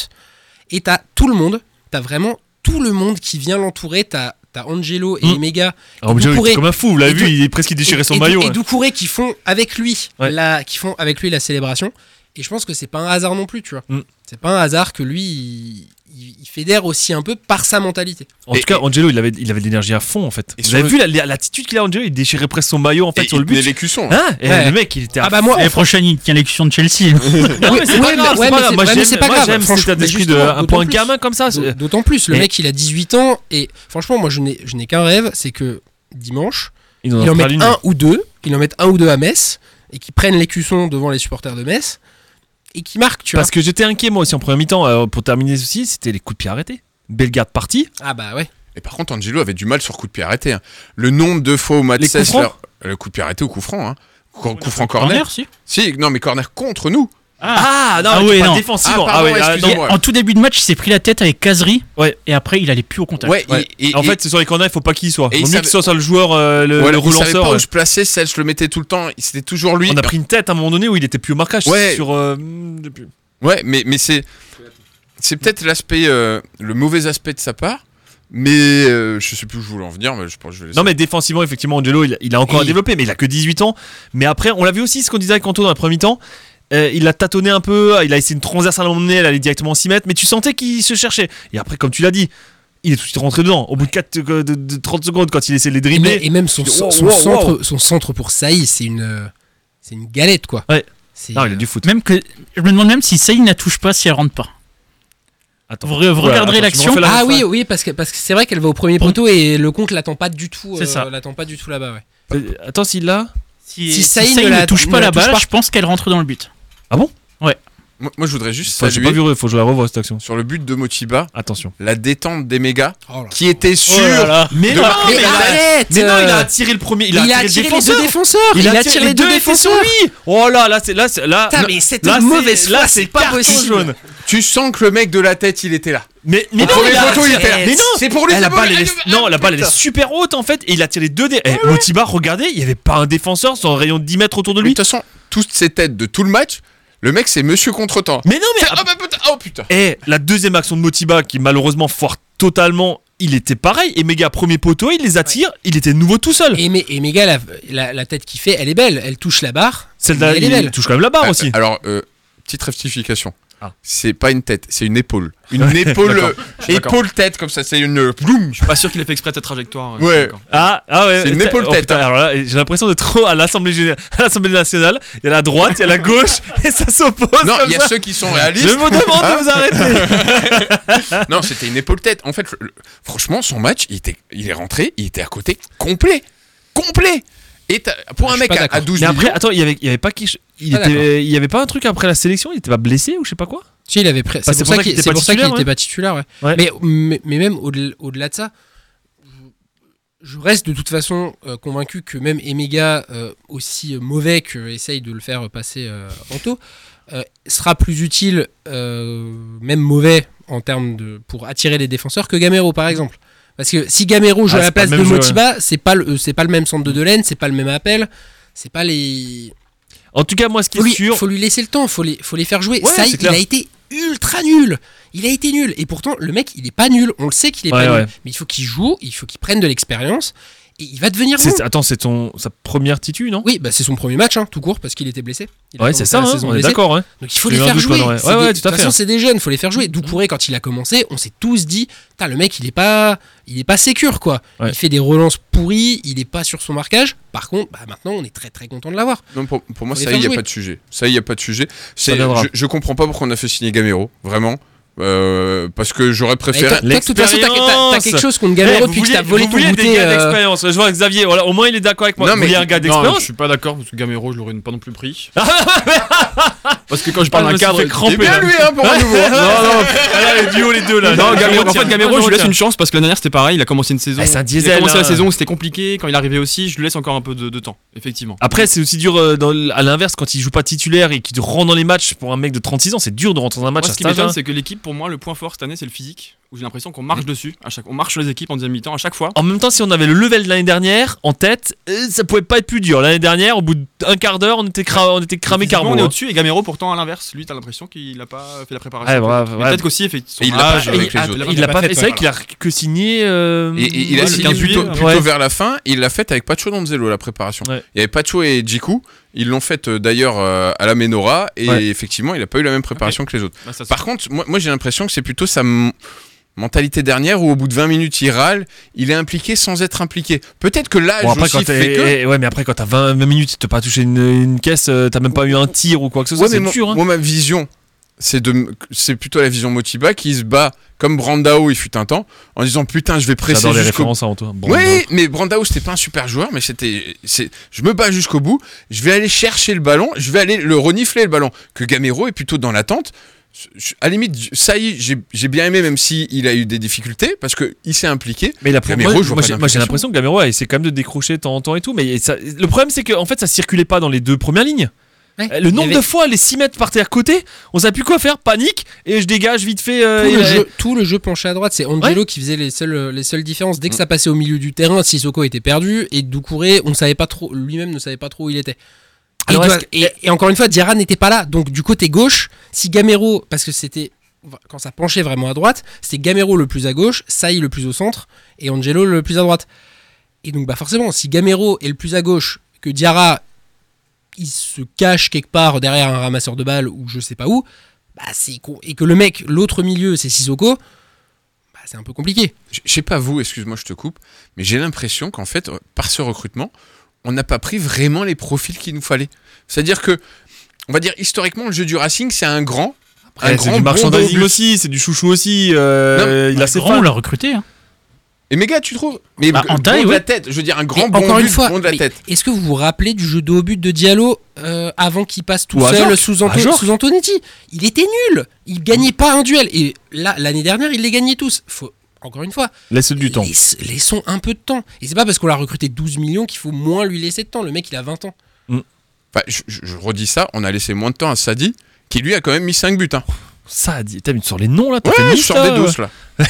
et t'as tout le monde. T'as vraiment tout le monde qui vient l'entourer. T'as T'as Angelo et
Mm.
Emega.
Alors, Angelo, était comme un fou, vous l'avez vu, il est presque déchiré son
et
maillot.
Et
hein.
Doucouré qui font avec lui
Ouais.
la, qui font avec lui la célébration. Et je pense que c'est pas un hasard non plus, tu vois.
Mm.
C'est pas un hasard que lui, il, il- il fédère aussi un peu par sa mentalité.
En tout cas, Angelo, il avait, il avait de l'énergie à fond en fait.
Et
Vous avez
le-
vu la- la- l'attitude qu'il a, Angelo? Il déchirait presque son maillot en fait
Et
sur
il
le but.
tenait l'écusson.
Hein Et
Ouais.
Le mec, il était à
Ah bah moi,
L'année prochaine, il tient l'écusson de Chelsea.
Non, mais c'est
Ouais,
pas
mais-
grave,
ouais,
c'est pas
mais
grave.
c'est-
Moi,
mais
j'aime cet
Franchement,
état d'esprit
mais
de
justement,
un
d'autant
point
plus.
gamin comme ça.
D'autant plus, le
Et-
mec il a 18 ans et franchement, moi je n'ai je n'ai qu'un rêve, c'est que dimanche,
Il
il
en
en
fera
met
l'une.
un ou deux, il en met un ou deux à Metz et qui prennent l'écusson devant les supporters de Metz et qui marquent, tu vois.
Parce que j'étais inquiet moi aussi en première mi-temps. euh, pour terminer ceci, c'était les coups de pied arrêtés. Bellegarde parti.
Ah bah ouais.
Et par contre, Angelo avait du mal sur coup de pied arrêté. hein. Le nombre de fois où
Les
Matses.
coups francs
leur- Le coup de pied arrêté ou coup franc. Hein. Coup, coup franc corner.
Corner, si.
Si, non, mais corner contre nous.
Ah, non,
Ah
mais
ouais,
pas
non.
défensivement.
Ah, pardon,
ah, non.
En tout début de match, il s'est pris la tête avec Kazri.
Ouais.
Et après, il allait plus au contact.
Ouais,
Ouais.
et- et-
en
et-
fait, c'est sur les corners, il faut pas qu'il y soit.
Il
mieux que ce soit ça le joueur, euh, le,
voilà,
le
il savait
relanceur.
pas où se placer, Celle, je le mettais tout le temps. C'était toujours lui.
On a pris une tête à un moment donné où il était plus au marquage.
Ouais.
Sur, euh, depuis-
Ouais, mais, mais c'est c'est peut-être l'aspect, euh, le mauvais aspect de sa part. Mais euh, je sais plus où je voulais en venir, mais je pense que je vais laisser.
Non mais défensivement effectivement Angelo il, il a encore
Et-
à développer mais il a que 18 ans mais après on l'a vu aussi ce qu'on disait avec Anto dans la première temps euh, il a tâtonné un peu il a essayé une transversale à l'emmener elle allait directement en 6 mètres mais tu sentais qu'il se cherchait et après comme tu l'as dit il est tout de suite rentré dedans au bout de, 4, de, de 30 secondes quand il essaie de les dribbler
et même son,
Je dis,
son,
wow,
son
wow,
centre,
wow.
son centre pour Saï, c'est une, euh, c'est une galette quoi.
Ouais.
C'est,
non il a
euh,
du foot
Même que, je me demande même si Saïd ne la touche pas si elle rentre pas.
Attends.
Vous, re- vous
Voilà,
regarderez l'action.
la
Ah oui, oui, parce que parce que c'est vrai qu'elle va au premier poteau et le compte l'attend pas du tout.
C'est
euh,
ça.
L'attend pas du tout là-bas. Ouais.
Euh, Attends, s'il l'a.
Si,
Si
si
Saïd ne
ne,
la-
touche pas
la
la balle, je pense qu'elle rentre dans le but.
Ah bon?
Ouais.
Moi, moi, je voudrais juste
Enfin, J'ai pas vu, faut que je la revoie cette action.
sur le but de Motiba,
Attention.
la détente des mégas,
Oh
qui était sûr.
Oh là là.
Mais
de-
non,
Mais
mais, il a-
arrête
mais non, il a attiré le premier. Il
Il
a
a
attiré,
attiré
le
les deux
défenseur.
défenseurs
Il a
Il
attiré les
deux
défenseurs. Oui. Oh là, là, c'est là, c'est là.
Putain, mais cette
là,
mauvaise
c'est- là,
c'est
c'est
pas possible.
jaune.
Tu sens que le mec de la tête, il était là.
Mais mais non,
premier
il a
il était là.
Mais non,
C'est pour lui,
Eh, la
c'est pour
balle,
lui.
elle est- non, la balle elle est super haute en fait et il a tiré deux. Eh, Motiba, regardez, il y avait pas un défenseur sur un rayon de 10 mètres autour de
De
lui.
toute façon, toutes ces têtes de tout le match, le mec, c'est monsieur contre-temps.
Mais non, mais
C'est- Ah bah putain, oh putain.
Eh, la deuxième action de Motiba qui malheureusement foire totalement, il était pareil. Et méga premier poteau, il les attire, il était de nouveau tout seul.
Et, mais, et Méga, la, la, la tête qu'il fait, elle est belle. Elle touche la barre.
Celle
elle est belle.
touche quand même la barre
Euh,
aussi.
Alors, euh, petite rectification.
Ah.
C'est pas une tête, c'est une épaule. Une épaule, épaule tête comme ça, c'est une bloom.
Je suis pas sûr qu'il ait fait exprès de cette trajectoire. euh,
Ouais.
Ah, ah ouais.
C'est une épaule
oh,
tête,
putain,
hein.
alors là, j'ai l'impression d'être trop à l'Assemblée générale, à l'Assemblée nationale. Il y a la droite, il y a la gauche, et ça s'oppose.
Non, il y a
ça.
ceux qui sont réalistes.
Je vous demande de vous arrêter.
non, c'était une épaule tête. En fait, franchement, son match, il, était, il est rentré, il était à côté complet. Complet. Et pour un mec à, à 12
Mais après,
millions,
attends, il y avait, il y avait pas qui, il
Pas d'accord.
était, il y avait pas un truc après la sélection, il était pas blessé ou je sais pas quoi?
Si, il avait pré- C'est pour ça qu'il
était
c'est
pas titulaire,
était
ouais.
pas titulaire. Ouais.
Ouais.
Mais, mais, mais même au-delà de ça, je- reste de toute façon euh, convaincu que même Emega, euh, aussi mauvais que essaye de le faire passer euh, Anto, euh, sera plus utile, euh, même mauvais en termes de pour attirer les défenseurs que Gamero par exemple. Parce que si Gamero joue
Ah,
à la place de Motiba, c'est pas le c'est pas le même centre de Delaine, c'est pas le même appel, c'est pas les
En tout cas, moi, ce qui
faut
est
lui,
sûr,
faut lui laisser le temps, faut les, faut les faire jouer.
Ouais,
ça, il
clair.
a été ultra nul. Il a été nul. Et pourtant, le mec, il est pas nul. On le sait qu'il est
Ouais,
pas
ouais.
nul. Mais il faut qu'il joue, il faut qu'il prenne de l'expérience. Et il va devenir bon.
attends, c'est ton, sa première titu, non?
Oui, bah c'est son premier match, hein, tout court, parce qu'il était blessé. Il
Ouais, c'est ça, hein, on est d'accord. hein.
Donc il faut les faire jouer.
ouais.
C'est
Ouais,
des- de
tout à
toute façon, c'est des jeunes, faut les faire jouer. Doucouré, quand il a commencé, on s'est tous dit, le mec, il est pas, il est pas sécure, quoi.
Ouais.
Il fait des relances pourries, il est pas sur son marquage. Par contre, bah, maintenant, on est très très content de l'avoir.
Non, pour, pour moi,
Faut
ça, il n'y a
jouer.
pas de sujet. Ça, il n'y a pas de sujet. Je, je comprends pas pourquoi on a fait signer Gamero, vraiment. Euh, parce que j'aurais préféré.
toi, toi, de toute façon, t'as- quelque chose contre Gamero
vous
depuis que t'as volé
vous
ton
vouliez des
goûter.
gars
euh,
d'expérience. Je vois Xavier, voilà, au moins il est d'accord avec moi.
Non,
vous
mais-
un gars
Non, je
d'expérience
suis pas d'accord parce que Gamero, je l'aurais pas non plus pris. parce que quand je parle
Ah,
d'un cadre.
C'est bien lui, hein, pour un nouveau.
non, non, là, les duos, les deux là.
Non, Gamero, en fait, Gamero, je lui laisse une chance parce que l'année dernière c'était pareil. Il a commencé une saison.
C'est un
il
diesel,
a commencé
hein.
la saison, c'était compliqué. Quand il est arrivé aussi, je lui laisse encore un peu de, temps, effectivement.
Après, c'est aussi dur euh, à l'inverse quand il joue pas titulaire et qu'il rentre dans les matchs pour un mec de 36 ans. C'est dur de rentrer dans un match
ce qui
âge.
m'étonne,
hein.
c'est que l'équipe, pour moi, le point fort cette année, c'est le physique. Où j'ai l'impression qu'on marche dessus. À chaque... On marche sur les équipes en deuxième mi-temps à chaque fois.
En même temps, si on avait le level de l'année dernière en tête, euh, ça pouvait pas être plus dur. L'année dernière, au bout d'un quart d'heure, on était, cra- on était cramé carbo.
On est
hein.
au-dessus et Gamero, pourtant, à l'inverse, lui, t'as l'impression qu'il a pas fait la préparation.
Ouais, bref, ouais.
Peut-être qu'aussi,
il l'a pas fait avec les
Ah,
autres.
Il l'a pas fait. C'est vrai qu'il a que signé. euh,
Et, et il a
ouais,
signé
15
plutôt,
juillet,
plutôt
ouais.
vers la fin. Il l'a fait avec Pacho Donzello, la préparation.
Ouais.
Il y avait Pacho et Jiku. Ils l'ont fait euh, d'ailleurs euh, à la Menora. Et
Ouais.
effectivement, il n'a pas eu la même préparation que les autres.
Bah,
Par contre, moi, moi j'ai l'impression que c'est plutôt sa mentalité dernière où au bout de 20 minutes il râle, il est impliqué sans être impliqué. Peut-être que l'âge
Bon, après,
aussi
quand
fait que...
eh, ouais, mais après, quand t'as 20, 20 minutes, t'as pas touché une, une caisse, euh, t'as même pas eu un tir ou quoi que ce soit,
Ouais,
c'est dur. hein.
moi, ma vision, c'est de, c'est plutôt la vision Motiba qui se bat comme Brandao il fut un temps en disant putain je vais presser
J'adore les
jusqu'au
références à Antoine. Bon,
oui, mais Brandao c'était pas un super joueur, mais c'était, c'est, je me bats jusqu'au bout, je vais aller chercher le ballon, je vais aller le renifler le ballon. Que Gamero est plutôt dans l'attente. À la limite, ça y est, j'ai, j'ai bien aimé même si il a eu des difficultés parce que il s'est impliqué.
Mais la
Gamero,
moi,
je vois
moi,
pas
j'ai- moi, j'ai
d'implication.
l'impression que Gamero a essayé quand même de décrocher de temps en temps et tout. Mais ça- le problème, c'est que en fait, ça circulait pas dans les deux premières lignes.
Ouais.
Euh, Le nombre
avait-
de fois, les 6 mètres partaient à côté, on savait plus quoi faire, panique, et je dégage vite fait. euh,
tout, le jeu, tout le jeu penché à droite, c'est Angelo qui faisait les seules, les seules différences. Dès que ça passait au milieu du terrain, Sissoko était perdu et Doucouré, on savait pas trop, lui-même ne savait pas trop où il était. Et,
Alors,
il doit-
est-ce que-
et- et encore une fois, Diarra n'était pas là. Donc du côté gauche, si Gamero, parce que c'était quand ça penchait vraiment à droite, c'était Gamero le plus à gauche, Saï le plus au centre et Angelo le plus à droite. Et donc bah forcément, si Gamero est le plus à gauche, que Diarra il se cache quelque part derrière un ramasseur de balles ou je sais pas où, bah c'est con. Et que le mec, l'autre milieu, c'est Sissoko, bah c'est un peu compliqué.
Je sais pas vous, excuse-moi, je te coupe, mais j'ai l'impression qu'en fait, euh, par ce recrutement, on n'a pas pris vraiment les profils qu'il nous fallait. C'est-à-dire que, on va dire historiquement, le jeu du Racing, c'est un grand
Après,
un
c'est
grand
du
bon
aussi, c'est du chouchou aussi. euh, il a ses
Grand, on l'a recruté. hein.
Et méga, tu trouves Mais
Bah, en taille,
de
ouais.
la tête, je veux dire un grand bon
encore
but,
une fois,
de la tête.
est-ce que vous vous rappelez du jeu de haut but de Diallo euh, avant qu'il passe tout
Ou
seul sous, Anto- sous Antonetti? Il était nul Il gagnait pas un duel. Et là, l'année dernière, il les gagnait tous. Faut, encore une fois,
Laisse du temps.
laisse- laissons un peu de temps. Et c'est pas parce qu'on l'a recruté 12 millions qu'il faut moins lui laisser de temps. Le mec, il a 20 ans.
Enfin, je, redis ça, on a laissé moins de temps à Sadi, qui lui a quand même mis 5 buts. Hein.
Ça. T'as mis sur les noms là T'as
Ouais,
une
je sors des doses là.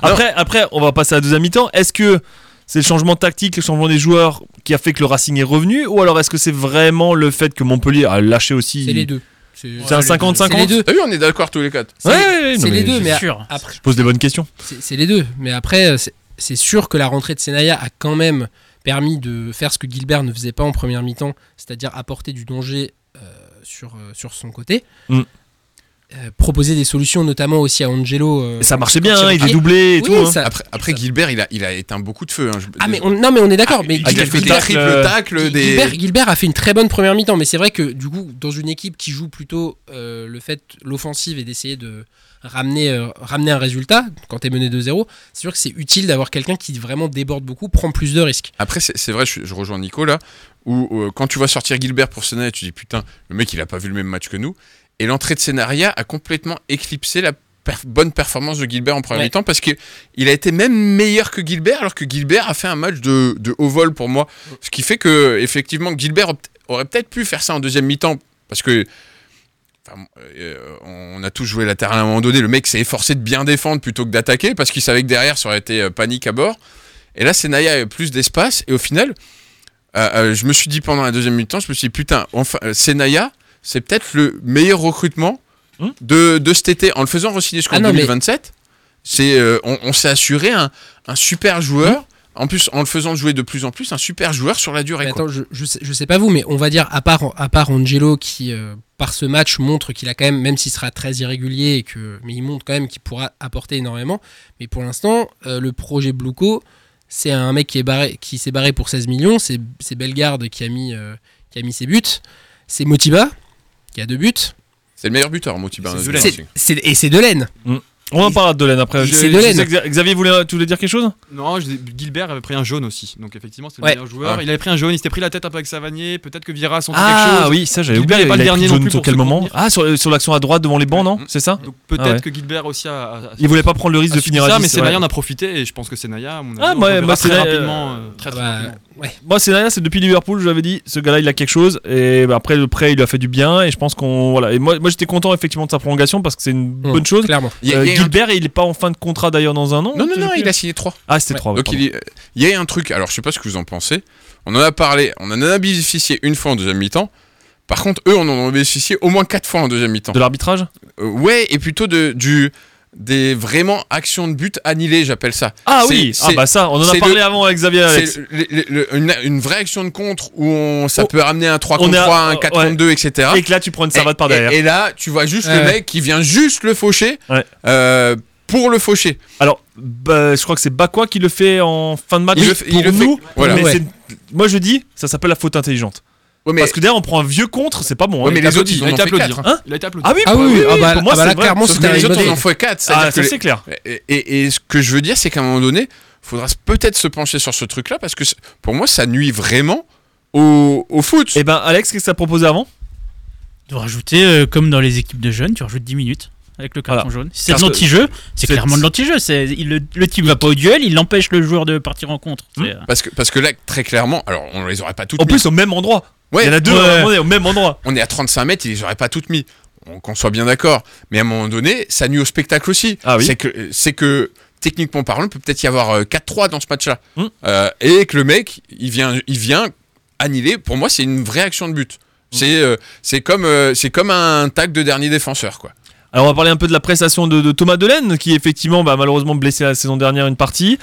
Après, après, on va passer à la deuxième mi-temps. Est-ce que c'est le changement tactique, le changement des joueurs qui a fait que le Racing est revenu Ou alors est-ce que c'est vraiment le fait que Montpellier a lâché aussi
C'est les deux.
C'est un 50-50
C'est les deux.
T'as vu, on est d'accord tous les quatre.
C'est
Ouais,
les
mais
deux, mais
sûr.
après,
Je pose des bonnes questions.
c'est les deux. Mais après, c'est- c'est sûr que la rentrée de Senaya a quand même permis de faire ce que Gilbert ne faisait pas en première mi-temps, c'est-à-dire apporter du danger euh, sur, euh, sur son côté.
Mm.
Euh, proposer des solutions, notamment aussi à Angelo. euh,
ça marchait bien, hein, il est doublé et
Oui,
tout. hein.
ça-
Après, après Gilbert, il a, il a éteint beaucoup de feu. hein. Je-
Ah, mais on, non, mais on est d'accord. mais
il a
Gilbert-
fait des
Gilbert-
triples
euh,
tacles, des.
Gilbert, Gilbert a fait une très bonne première mi-temps, mais c'est vrai que du coup, dans une équipe qui joue plutôt euh, le fait l'offensive et d'essayer de ramener, euh, ramener un résultat quand tu es mené 2-0, c'est sûr que c'est utile d'avoir quelqu'un qui vraiment déborde beaucoup, prend plus de risques.
Après, c'est vrai, je, je rejoins Nico là, où euh, quand tu vois sortir Gilbert pour Senaya, tu dis putain, le mec il a pas vu le même match que nous. Et l'entrée de Senaria a complètement éclipsé la bonne performance de Gilbert en première
Ouais.
mi-temps parce qu'il a été même meilleur que Gilbert alors que Gilbert a fait un match de, de haut vol pour moi. Ce qui fait que effectivement Gilbert aurait peut- aurait peut-être pu faire ça en deuxième mi-temps parce que enfin, euh, on a tous joué la terre à un moment donné. Le mec s'est efforcé de bien défendre plutôt que d'attaquer parce qu'il savait que derrière ça aurait été euh, panique à bord. Et là, Senaya a plus d'espace. Et au final, euh, euh, je me suis dit pendant la deuxième mi-temps, je me suis dit, putain, enfin, Senaya, c'est peut-être le meilleur recrutement
Hum.
de, de cet été. En le faisant re-signer jusqu'en
Ah non, mais-
2027, c'est, euh, on, on s'est assuré un, un super joueur. En plus, en le faisant jouer de plus en plus, un super joueur sur la durée.
Mais
quoi.
attends, je, je, sais, je sais pas vous, mais on va dire, à part, à part Angelo qui, euh, par ce match, montre qu'il a quand même, même s'il sera très irrégulier, et que, mais il montre quand même qu'il pourra apporter énormément. Mais pour l'instant, euh, le projet Bluco, c'est un mec qui est barré, qui s'est barré pour 16 millions. C'est, c'est Bellegarde qui a mis, euh, qui a mis ses buts. C'est Motiba qui a deux buts.
C'est le meilleur buteur, Motiba.
C'est
hein, du
C'est, et c'est Delaine.
On en parlera de Laine après.
C'est
je
de Laine.
sais que Xavier, voulait, tu voulais dire quelque chose?
Non, je Gilbert avait pris un jaune aussi. Donc effectivement, c'est le
Ouais.
meilleur joueur.
Ah.
Il avait pris un jaune, il s'était pris la tête un peu avec Savanier. Peut-être que Vira a senti
Ah
quelque chose.
oui, ça j'avais
Gilbert
oublié.
est pas
il
le
a
dernier
pris
non
jaune
plus
sur quel moment
contenir.
Ah, sur, sur l'action à droite devant les bancs, non? C'est ça?
Donc peut-être
Ah ouais.
que Gilbert aussi a. a- a-
Il voulait pas prendre le risque de finir
ça,
à
mais
10,
Senaya
ouais.
en a profité et je pense que Senaya, à mon avis,
Ah,
on
moi-
verra
moi,
très
Senaya,
rapidement. très, très
Ah
rapidement.
ouais.
Moi, Senaya, c'est depuis Liverpool, je l'avais dit, ce gars-là, il a quelque chose. Et bah, après, le prêt, il lui a fait du bien. Et je pense qu'on. Voilà. Et moi, moi j'étais content, effectivement, de sa prolongation parce que c'est une
Mmh,
bonne chose.
Clairement.
Il y a- il y a un-
Gilbert, il est pas en fin de contrat d'ailleurs dans un an
Non, non, non, il a signé 3.
Ah, c'était
Ouais.
3.
Donc il, est- il y a un truc, alors je sais pas ce que vous en pensez, on en a parlé, on en a bénéficié une fois en deuxième mi-temps, par contre eux on en a bénéficié au moins quatre fois en deuxième mi-temps.
De l'arbitrage?
Euh, ouais, et plutôt de, du, des vraiment actions de but annihilées, j'appelle ça.
Ah oui, ah bah ça, on en a parlé
le-
avant avec Xavier Alex.
C'est le- le- le- une, une vraie action de contre où on, ça
Oh.
peut ramener un 3
On
contre
est à-
3, un
ouais.
4 contre 2, etc.
Et que là, tu prends une
Et-
savate par
et-
derrière.
Et, là, tu vois juste
Ouais.
le mec qui vient juste le faucher
Ouais.
euh, pour le faucher.
Alors, bah, je crois que c'est Bakwa qui le fait en fin de match.
Il le fait-
pour
il le fait-
nous,
voilà.
mais
Ouais.
c'est- moi je dis, ça s'appelle la faute intelligente.
Ouais, mais,
Parce que derrière, on prend un vieux contre, c'est pas bon.
Ouais,
hein.
mais
Il a
les
été
autres, ils
il
ont
été
fait
hein. Il a été applaudi.
Ah oui, ah oui,
oui,
ah bah,
pour moi,
ah bah
c'est
clairement, c'était
les autres, en font 4.
Ah, ça c'est clair.
Et, et- et ce que je veux dire, c'est qu'à un moment donné, faudra s- peut-être se pencher sur ce truc-là parce que pour moi, ça nuit vraiment au, au foot.
Et ben, Alex, qu'est-ce que ça proposé avant?
De rajouter, euh, comme dans les équipes de jeunes, tu rajoutes 10 minutes avec le carton
Voilà.
jaune. Si c'est de l'anti-jeu, c'est clairement de l'anti-jeu. C'est- il- Le, le type va pas au duel, il empêche le joueur de partir en contre.
Hmm.
Euh,
Parce que, parce que là, très clairement, alors on les aurait pas toutes
En
mis.
plus, au même endroit.
Ouais.
Il y en a deux
Ouais.
moment donné, au même endroit.
on est à 35 mètres, ils les auraient pas toutes mis. On- Qu'on soit bien d'accord. Mais à un moment donné, ça nuit au spectacle aussi.
Ah oui.
C'est que, c'est que, techniquement parlant, il peut peut-être y avoir euh, 4-3 dans ce match-là.
Hmm.
Euh, et que le mec, il vient, il vient annihiler. Pour moi, c'est une vraie action de but.
Hmm.
C'est, euh, c'est comme, euh, c'est comme un tag de dernier défenseur, quoi.
Alors on va parler un peu de la prestation de, de Thomas Delaine qui effectivement bah, malheureusement blessé la saison dernière une partie.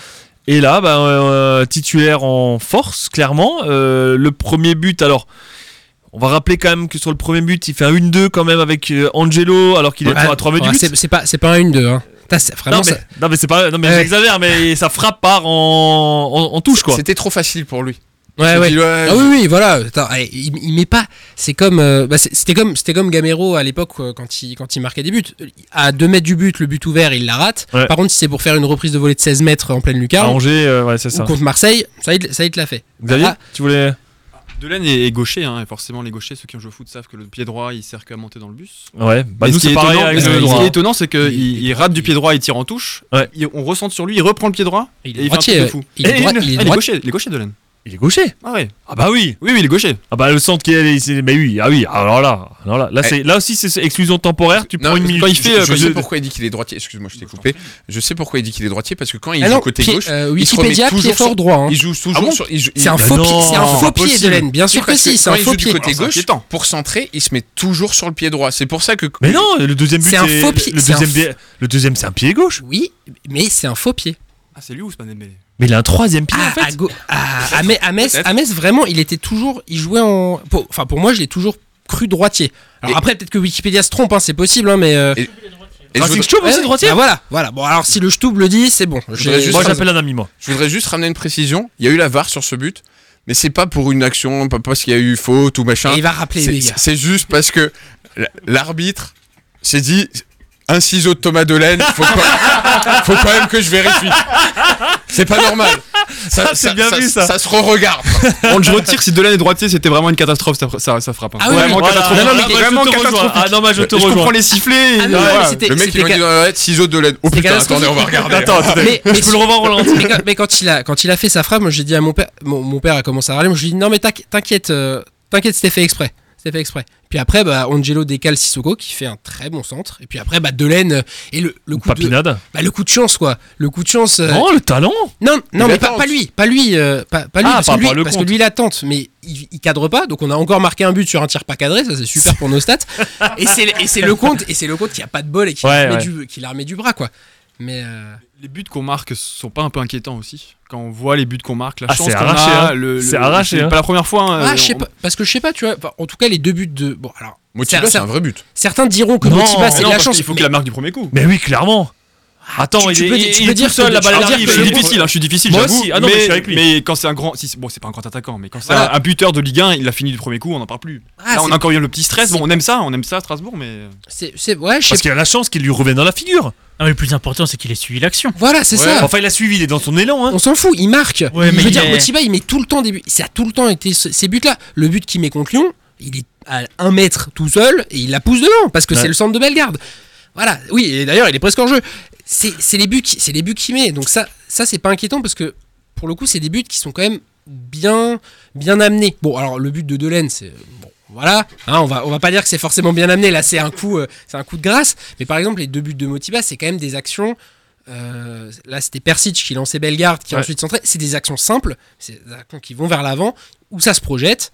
Et là, bah, euh, titulaire en force, clairement. Euh, le premier but, alors, on va rappeler quand même que sur le premier but, il fait un 1-2 quand même avec euh, Angelo, alors qu'il est
Ah,
à 3 mètres
ouais,
du but.
c'est, pas, c'est pas un 1-2. Hein. Vraiment
Non mais,
ça.
non mais c'est pas, non mais
Ouais.
j'exagère, mais ça frappe part en, en, en touche quoi.
C'était trop facile pour lui.
Ouais, ouais.
dis, ouais,
ah oui, oui, voilà. Attends, eh, il, il met pas. C'est comme. euh, bah, c'était comme, c'était comme Gamero à l'époque euh, quand il, quand il marquait des buts. À 2 mètres du but, le but ouvert, il la rate.
Ouais.
Par contre, si c'est pour faire une reprise de volée de 16 mètres en pleine
À
lucarne,
Angers, euh, ouais, c'est
ou contre Marseille, ça, il, ça, il te l'a fait.
Xavier,
Ah,
tu voulais.
Delaine est, est gaucher, hein, et forcément les gauchers, ceux qui ont joué au foot savent que le pied droit il sert qu'à monter dans le bus.
Ouais, bah nous
ce qui est
pareil
étonnant-
avec
ce
le
qui
droit.
est étonnant, c'est qu'il
Il-
il rate du pied droit, il tire en touche.
Ouais.
Il- on ressent sur lui, il reprend le pied droit.
Il
et
est
il fait un
droitier.
truc de fou.
Il est
Et
droit-
une-
il est
Ah, il est
droit-
gaucher, il est gaucher Delaine.
Il est gaucher.
Ah ouais.
Ah bah oui.
Oui, oui, il est gaucher.
Ah bah le centre qui est, mais oui, ah oui, alors là, alors là, là, c'est, là aussi c'est exclusion temporaire, tu
Non,
prends une minute.
quand il fait,
je,
euh,
je sais
il-
pourquoi il dit qu'il est droitier. Excuse-moi, je t'ai coupé. Je sais pourquoi il dit qu'il est droitier parce que quand il joue côté
pied-
gauche,
euh,
il se remet
Wikipédia, pied
toujours
fort
sur-
droit. hein.
il joue toujours
Ah bon
sur. il
C'est un
il-
faux pied, c'est un faux pied. Delaine. Bien sûr
Oui,
que si, c'est un
il
faux pied.
côté gauche, pour centrer, il se met toujours sur le pied droit. C'est pour ça que.
Mais non, le deuxième but
C'est un faux pied,
le deuxième, le deuxième c'est un pied gauche.
Oui, mais c'est un faux pied.
Ah, c'est lui ou c'est pas Dembélé?
Mais il a un troisième pied
Ah,
en fait.
à, go- à- à Metz- à Metz,
Peut-être.
à Metz, vraiment, il était toujours. Il jouait en. pour- Enfin, pour moi, je l'ai toujours cru droitier. Alors
Et-
après, peut-être que Wikipédia se trompe, hein, c'est possible, hein, mais. euh,
Et- Et je
Racing
voudrais-
aussi
ouais,
droitier.
bah voilà, voilà. Bon, alors si le Stub le dit, c'est bon.
Moi j'appelle un ami moi.
Je voudrais juste ramener une précision. Il y a eu la VAR sur ce but, mais c'est pas pour une action, pas parce qu'il y a eu faute ou machin.
Et il va rappeler
C'est-
les gars.
C'est juste parce que l'arbitre s'est dit un ciseau de Thomas Delaine, faut, pas- faut quand même que je vérifie. C'est pas normal.
Ça, c'est bien vu, ça.
Ça se re-regarde.
Bon, je retire si Delaine est droitier, c'était vraiment une catastrophe, ça, ça, ça frappe. hein.
Ah oui,
vraiment
Voilà,
catastrophique.
non, mais
vraiment
rejoins.
catastrophique.
Ah non, mais je te
Je comprends
rejoins.
les sifflets. et
Ah non,
voilà.
Le mec il m'a dit dans la tête, ciseau de Delaine. Oh putain, attendez, on va regarder.
Attends, attends,
Mais-
je peux le revoir au ralenti.
mais, quand, mais quand il a quand il a fait sa frappe, moi j'ai dit à mon père, mon, mon père a commencé à râler, moi je lui ai dit non mais t'inqui- t'inquiète, euh, t'inquiète, c'était fait exprès, c'était fait exprès. Puis après, bah, Angelo décale Sissoko qui fait un très bon centre. Et puis après, bah, Delaine euh, et le, le coup de, bah, le coup de chance quoi, le coup de chance. euh,
Oh le talent.
non, non, mais pas, pas lui, pas lui, euh, pas, pas lui,
Ah,
parce,
par
que lui parce que lui il attente, mais il, il cadre pas. Donc on a encore marqué un but sur un tir pas cadré, ça c'est super pour nos stats. et c'est et c'est le compte et c'est le compte qui a pas de bol et qui
Ouais,
la remet
ouais.
du qui la remet du bras quoi. Mais euh,
Les buts qu'on marque sont pas un peu inquiétants aussi Quand on voit les buts qu'on marque, la
Ah,
chance
c'est
qu'on
arraché,
a,
hein.
le, le-
C'est arraché,
C'est
hein.
pas la première fois. hein,
ah,
on-
pas, parce que je sais pas, tu vois. En tout cas, les deux buts de bon alors.
Motiba, c'est un vrai but.
Certains diront que
Non,
Motiba c'est la chance.
qu'il faut
mais-
qu'il la marque du premier coup.
Mais oui, clairement. Attends,
tu-
il
tu
est,
peux-
il-
tu
il
peux dire
seul,
que-
la balle arrive.
Je suis
le-
difficile, hein, je suis difficile,
Moi
j'avoue.
aussi. Ah non, mais je suis avec lui.
mais quand c'est un grand, si, bon, c'est pas un grand attaquant, mais quand c'est
Voilà.
un, buteur de Ligue 1, il a fini du premier coup, on n'en parle plus.
Ah,
Là, on a encore eu le petit stress. Bon, on aime ça, on aime ça à Strasbourg, mais
C'est c'est- ouais,
Parce qu'il a la chance qu'il lui revienne dans la figure.
Non, mais le plus important, c'est qu'il ait suivi l'action.
Voilà, c'est
Ouais.
ça.
Enfin, il a suivi, il est dans son élan. Hein.
On s'en fout, il marque.
Ouais,
je veux
il
dire, Motiba, il met tout le temps des buts. Ça a tout le temps été ce- ces buts-là. Le but qu'il met contre Lyon, il est à un mètre tout seul et il la pousse dedans parce que c'est le centre de Bellegarde. Voilà. Oui, et d'ailleurs, il est presque en jeu. C'est les buts, qui- c'est les buts qu'il met. Donc ça, ça c'est pas inquiétant parce que pour le coup, c'est des buts qui sont quand même bien, bien amenés. Bon, alors le but de Delaine, c'est bon. Voilà, hein, on va on va pas dire que c'est forcément bien amené. Là, c'est un coup, euh, c'est un coup de grâce. Mais par exemple, les deux buts de Motiba, c'est quand même des actions. euh, là, c'était Persic qui lançait Bellegarde, qui
Ouais.
ensuite centrait. C'est des actions simples, c'est des actions qui vont vers l'avant, où ça se projette.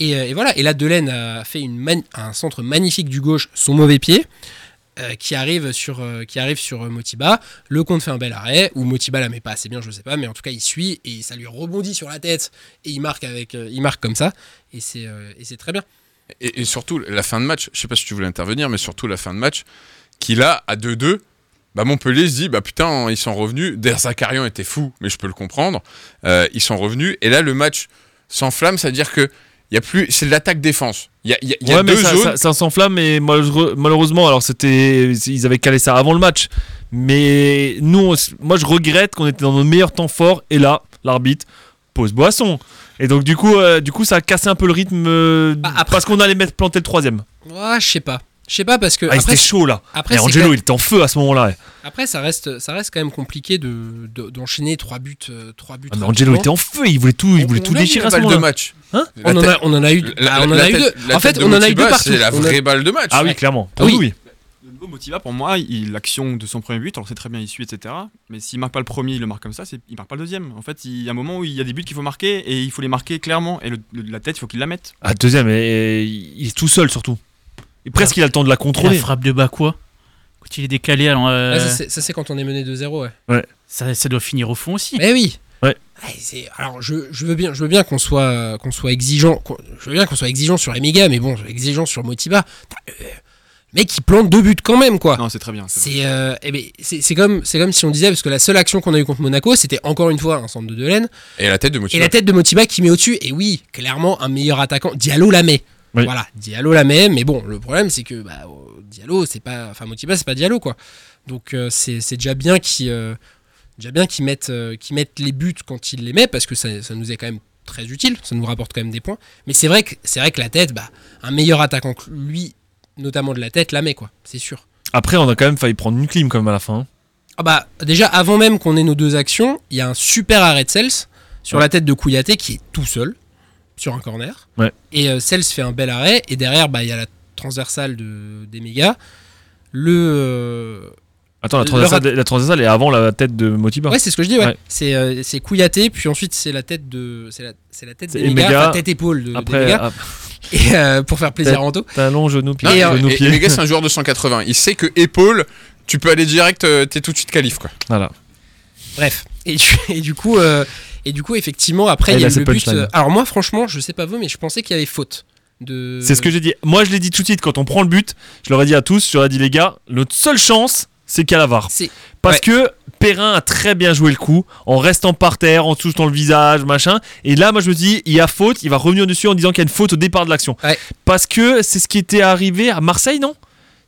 Et, euh, et voilà. Et là, Delaine a fait une un centre magnifique du gauche, son mauvais pied, euh, qui arrive sur, euh, qui arrive sur euh, Motiba. Le compte fait un bel arrêt, ou Motiba la met pas assez bien, je sais pas, mais en tout cas, il suit et ça lui rebondit sur la tête et il marque avec, il marque comme ça. Et c'est, et c'est très bien.
Et, surtout, la fin de match, je sais pas si tu voulais intervenir, mais surtout la fin de match, qu'il a à 2-2. Bah Montpellier se dit, bah putain, ils sont revenus. Der Zakarian était fou, mais je peux le comprendre. Ils sont revenus. Et là, le match s'enflamme, c'est-à-dire que il y a plus, c'est de l'attaque-défense. Il y a, il y a- il y a
ouais, mais
deux
ça,
zones.
ça, ça s'enflamme et malheureusement, alors c'était, ils avaient calé ça avant le match. Mais nous, on s- moi, je regrette qu'on était dans nos meilleurs temps forts et là, l'arbitre pose boisson. Et donc du coup, euh, du coup, ça a cassé un peu le rythme euh,
Bah, après-
parce qu'on allait mettre planter le troisième.
Ouais, je sais pas. Je sais pas parce que
Ah,
après,
c'était chaud là.
après,
et Angelo, il était en feu à ce moment-là.
après, ça reste, ça reste quand même compliqué de, de- d'enchaîner trois buts, euh, trois buts.
Ah, mais Angelo était en feu, il voulait tout, il voulait
on
tout déchirer à ce
balle de
moment-là.
match.
Hein
La
On en a, on en a eu,
la-
on en a eu deux. En fait, on en a eu deux partout.
C'est la vraie balle de match.
Ah oui, clairement.
Ah oui.
oui.
Le nouveau Motiva, pour moi, il- l'action de son premier but, alors c'est très bien, il suit, etc. Mais s'il marque pas le premier, il le marque comme ça, il marque pas le deuxième. En fait, il y a un moment où il y a des buts qu'il faut marquer et il faut les marquer clairement. Et le- le- la tête, il faut qu'il la mette.
Ah, deuxième, et, et il est tout seul surtout. Et presque il a le temps de la
Et la
contrôler.
frappe de bas quoi Quand il est décalé, alors, euh,
Ouais, ça, c'est- quand on est mené 2-0, ouais.
ça, ça doit finir au fond aussi.
Mais oui.
Ouais.
c'est- alors je, je veux bien, je veux bien qu'on soit, qu'on soit exigeant, qu'on- je veux bien qu'on soit exigeant sur Emiga, mais bon, exigeant sur Motiba. Putain, euh, mec, il plante deux buts quand même, quoi.
Non, c'est très bien. c'est
C'est euh, eh ben, c'est c'est comme, c'est comme si on disait, parce que la seule action qu'on a eu contre Monaco, c'était encore une fois un centre de Delaine.
Et la tête de
Et
Motiba.
la tête de Motiba qui met au-dessus. Et oui, clairement, un meilleur attaquant. Diallo la met.
Oui.
Voilà, Diallo la met. Mais bon, le problème, c'est que bah, Diallo, c'est pas. Enfin, Motiba, c'est pas Diallo, quoi. Donc, euh, c'est c'est déjà bien qu'ils euh, déjà bien qu'ils mettent, euh, qu'ils mettent les buts quand ils les mettent, parce que ça, ça nous est quand même très utile. Ça nous rapporte quand même des points. Mais c'est vrai que, c'est vrai que la tête, bah, un meilleur attaquant que lui, notamment de la tête, la met, quoi. C'est sûr.
Après, on a quand même failli prendre une clim quand même à la fin. hein.
Ah bah déjà avant même qu'on ait nos deux actions, il y a un super arrêt de Cels sur
Ouais.
la tête de Kouyaté qui est tout seul sur un corner.
Ouais.
Et euh, Cels fait un bel arrêt et derrière bah il y a la transversale de des mégas. Le euh,
Attends, la
le
transversale,
rat-
la transversale est avant la tête de Motiba.
Ouais, c'est ce que je dis ouais.
Ouais.
C'est euh, c'est Kouyaté puis ensuite c'est la tête de c'est la c'est la tête
C'est
des enfin, tête épaule de des
Après,
Et euh, pour faire plaisir à Anto.
talon, genou, pied,
Non,
Et,
et,
euh,
genou,
et-
pied.
et Mega, c'est un joueur de 180. Il sait que épaule, tu peux aller direct, euh, t'es tout de suite qualif, quoi.
Voilà.
Bref. Et du, et du coup, euh, et du coup, effectivement, après,
Ah,
il y a eu
ses
le but. euh, Alors moi, franchement, je sais pas vous, mais je pensais qu'il y avait faute. De...
C'est ce que j'ai dit. Moi, je l'ai dit tout de suite quand on prend le but. Je leur ai dit à tous, je leur ai dit les gars, notre seule chance, c'est qu'à la VAR.
C'est
Parce
ouais.
que Perrin a très bien joué le coup, en restant par terre, en touchant le visage, machin. Et là, moi, je me dis, il y a faute. Il va revenir dessus en disant qu'il y a une faute au départ de l'action.
Ouais.
Parce que c'est ce qui était arrivé à Marseille, non?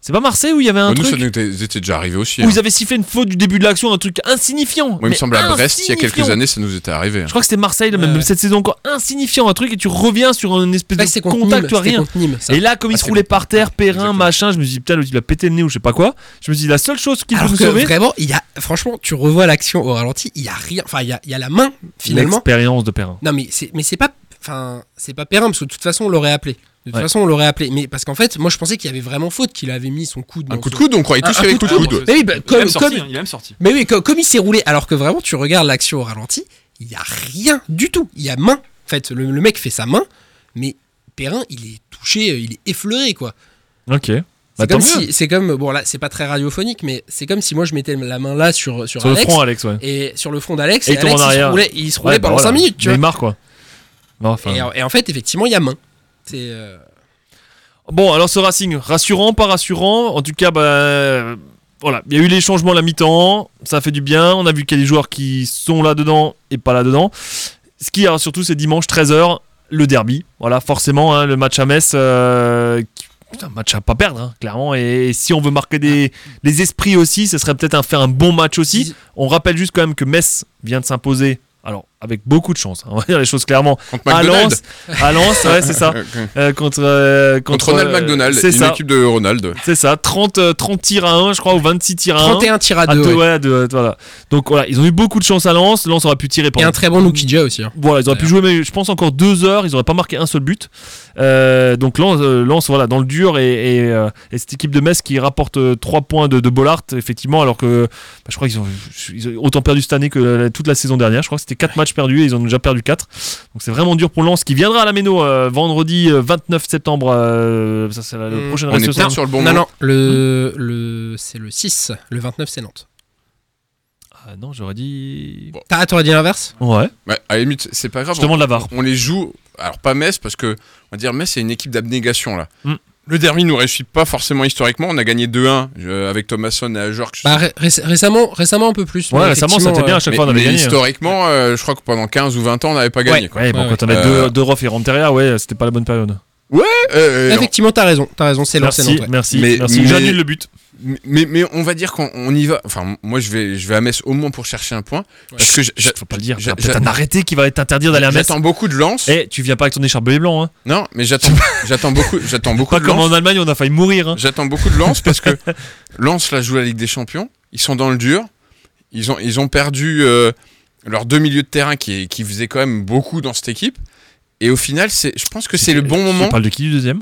C'est pas Marseille où il y avait un
nous, ça
truc
nous était, déjà arrivé aussi.
où
hein.
ils avaient sifflé une faute du début de l'action, un truc insignifiant.
Moi, il me semble à Brest, il y a quelques années, ça nous était arrivé. hein.
Je crois que c'était Marseille, là,
Ouais,
même
ouais.
cette saison encore insignifiant, un truc, et tu reviens sur une espèce
Ouais,
de contact, tu rien.
Nîmes.
Et là, comme il
Ah,
se
c'est
roulait
contre-
par terre, Perrin,
Exactement.
machin, je me suis dit, putain, il a pété le nez ou je sais pas quoi. Je me suis dit, la seule chose qui peut
Alors
nous
que
sauver,
vraiment, il y a, franchement, tu revois l'action au ralenti, il y a rien. Enfin, il y a, il y a la main finalement.
l'expérience de Perrin.
Non, mais c'est, mais c'est pas, enfin, c'est pas Perrin parce que de toute façon, on l'aurait appelé. De toute
Ouais.
façon, on l'aurait appelé. Mais parce qu'en fait, moi, je pensais qu'il y avait vraiment faute, qu'il avait mis son coude.
Un coup de
son-
coude, on croyait tous
un
qu'il y avait
coup
coup
de
de
coude.
coude.
Mais oui, bah, comme,
sorti, hein, il est même sorti.
Mais oui, co- comme, il s'est roulé, alors que vraiment, tu regardes l'action au ralenti, il y a rien du tout. Il y a main. En fait, le, le mec fait sa main, mais Perrin, il est touché, il est effleuré, quoi.
Ok. Bah,
C'est comme si, c'est comme, bon là, c'est pas très radiophonique, mais c'est comme si moi je mettais la main là sur sur,
Sur le
Alex
front, Alex, ouais.
et sur le front d'Alex
Et
et,
il tombe
Alex
en
il se roulait, il se roulait
Ouais, bah
pendant
voilà.
5 minutes, tu vois.
Neymar, quoi. Enfin.
Et, et en fait, effectivement, il y a main. C'est euh,
Bon, alors ce Racing, rassurant, pas rassurant. En tout cas, bah, voilà, il y a eu les changements à la mi-temps, ça fait du bien. On a vu qu'il y a des joueurs qui sont là-dedans et pas là-dedans. Ce qui, alors, surtout, c'est dimanche 13h, le derby. Voilà, forcément, hein, le match à Metz. euh, putain, match à pas perdre, hein, clairement. Et, si on veut marquer des, les esprits aussi, ce serait peut-être un, faire un bon match aussi. On rappelle juste quand même que Metz vient de s'imposer. Alors, avec beaucoup de chance, hein, on va dire les choses clairement.
Contre
À
McDonald's.
Lens, à Lens, ouais, c'est ça. Euh, contre, euh,
Contre Ronald
euh,
McDonald,
c'est
une
ça.
équipe de Ronald.
C'est ça, 30, euh, 30 tirs à 1, je crois, ou 26 tirs à 1.
31 tirs à
Ah,
deux,
deux,
ouais.
ouais, deux, voilà. Donc voilà, ils ont eu beaucoup de chance à Lens. Lens aurait pu tirer
et
pendant.
un très bon Nukidja aussi. hein.
Voilà, ils auraient pu jouer, mais je pense encore deux heures, ils auraient pas marqué un seul but. Euh, donc Lens, euh, Lens, voilà, dans le dur et, et, euh, et cette équipe de Metz qui rapporte 3 points de, de Bollard, effectivement, alors que bah, je crois qu'ils ont, ils ont autant perdu cette année que la- toute la saison dernière. Je crois que c'était 4 matchs perdus et ils en ont déjà perdu 4. Donc c'est vraiment dur pour Lens qui viendra à la Méno euh, vendredi euh, 29 septembre. euh, ça, c'est la, le
Hmm.
prochain
On est sur le bon
non, non, le, le, c'est le 6. Le 29, c'est Nantes.
Ah non, j'aurais dit.
T'as, t'aurais dit l'inverse?
Ouais.
Ouais, à la limite, c'est pas grave.
Je demande la VAR.
On les joue. Alors, pas Metz, parce que, on va dire, Metz, c'est une équipe d'abnégation, là.
Mm.
Le derby nous réussit pas forcément historiquement. On a gagné 2-1 euh, avec Thomasson et Ajorc.
bah, ré- ré- récemment, récemment un peu plus.
Ouais, récemment, ça
effectivement,
était bien, à
euh,
chaque
mais,
fois on avait
mais
gagné.
historiquement, euh, je crois que pendant 15 ou 20 ans, on n'avait pas gagné. quoi.
Ouais, bon,
Ouais,
quand on avait
Euh,
deux, deux Roff et Renteria, ouais, c'était pas la bonne période.
Euh,
Effectivement, t'as raison. T'as raison, c'est lancé
Merci,
ouais.
merci,
Mais-
merci.
mais-
J'annule le but.
Mais, mais on va dire qu'on on y va. Enfin, moi, je vais, je vais à Metz au moins pour chercher un point. Parce que j'a-
Faut pas le dire. T'as un arrêté qui va t'interdire d'aller à Metz.
J'attends beaucoup de Lens.
Eh, tu viens pas avec ton écharpe bleu et blanc, hein.
Non, mais j'attends, j'attends beaucoup, j'attends beaucoup
Pas
de
comme en Allemagne, on a failli mourir, hein.
J'attends beaucoup de Lens parce que Lens là joue la Ligue des Champions. Ils sont dans le dur. Ils ont, ils ont perdu euh, leurs deux milieux de terrain qui, qui faisaient quand même beaucoup dans cette équipe. Et au final, c'est, je pense que c'est le bon moment.
Tu parles de qui du deuxième?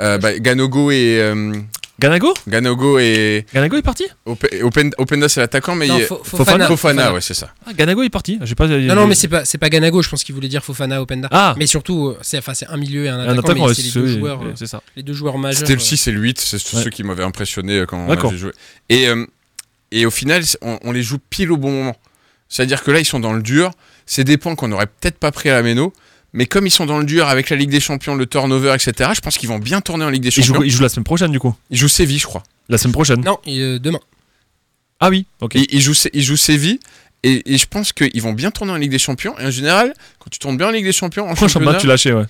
Euh, bah, Ganogo et euh,
Ganago
Ganogo et
Ganago est parti
Ope- Open- Openda c'est l'attaquant, mais
Non,
il y a-
Fo- Fofana.
Fofana, ouais, c'est ça.
Ah, Ganago est parti. J'ai pas.
Non, non, mais c'est pas, c'est pas Ganago, je pense qu'il voulait dire Fofana, Openda.
Ah
Mais surtout, euh, c'est, enfin, c'est un milieu et un
Un
attaquant,
attaquant,
mais c'est les deux joueurs, euh,
ça.
les deux joueurs majeurs.
C'était le
euh,
6 et le 8, c'est ceux qui m'avaient impressionné euh, quand on
D'accord.
avait joué. Et, euh, et au final, on, on les joue pile au bon moment. C'est-à-dire que là, ils sont dans le dur. C'est des points qu'on n'aurait peut-être pas pris à la méno. Mais comme ils sont dans le dur avec la Ligue des Champions, le turnover, etc., je pense qu'ils vont bien tourner en Ligue des
Ils
Champions.
jouent, ils jouent la semaine prochaine du coup.
Ils jouent Séville, je crois.
La semaine prochaine.
Non, euh, demain.
Ah oui, ok.
Ils, ils jouent, ils jouent Séville. Et, et je pense qu'ils vont bien tourner en Ligue des Champions. Et en général, quand tu tournes bien en Ligue des Champions, en
Prochain
championnat,
match, tu lâchais, ouais.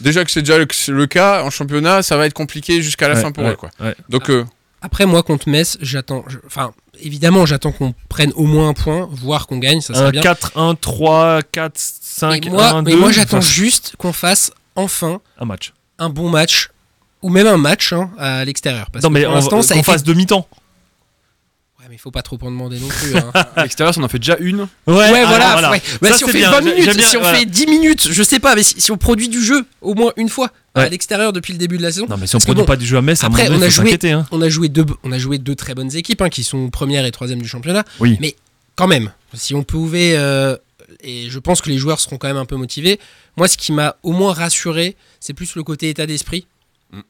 déjà que c'est déjà le, le cas, en championnat, ça va être compliqué jusqu'à la
Ouais,
fin pour
ouais,
eux. Quoi.
ouais.
Donc, euh,
Après, moi, contre Metz, j'attends. Enfin, évidemment, j'attends qu'on prenne au moins un point, voire qu'on gagne, ça serait
Un
bien.
4, 1, 3, 4, 5,
Et moi,
1, 2.
mais moi j'attends juste qu'on fasse enfin
Un match.
un bon match, ou même un match hein, à l'extérieur. Parce
Non,
que
mais
pour
on,
l'instant, ça a
qu'on fasse demi-temps.
Ouais, mais il faut pas trop en demander non plus. hein.
À l'extérieur, on en fait déjà une.
Ouais,
Ouais,
alors,
voilà. ouais. Bah,
Ça,
si on fait
bien.
20
J'ai-
minutes,
bien,
si on
voilà.
fait 10 minutes, je sais pas, mais si, si on produit du jeu au moins une fois à l'extérieur depuis le début de la saison.
Non, mais si on produit
bon,
pas du jeu à Metz, à
après,
moment
on
donné,
a joué.
Hein.
on a joué deux, on a joué deux très bonnes équipes hein, qui sont première et troisième du championnat.
Oui.
Mais quand même, si on pouvait, euh, et je pense que les joueurs seront quand même un peu motivés. Moi, ce qui m'a au moins rassuré, c'est plus le côté état d'esprit.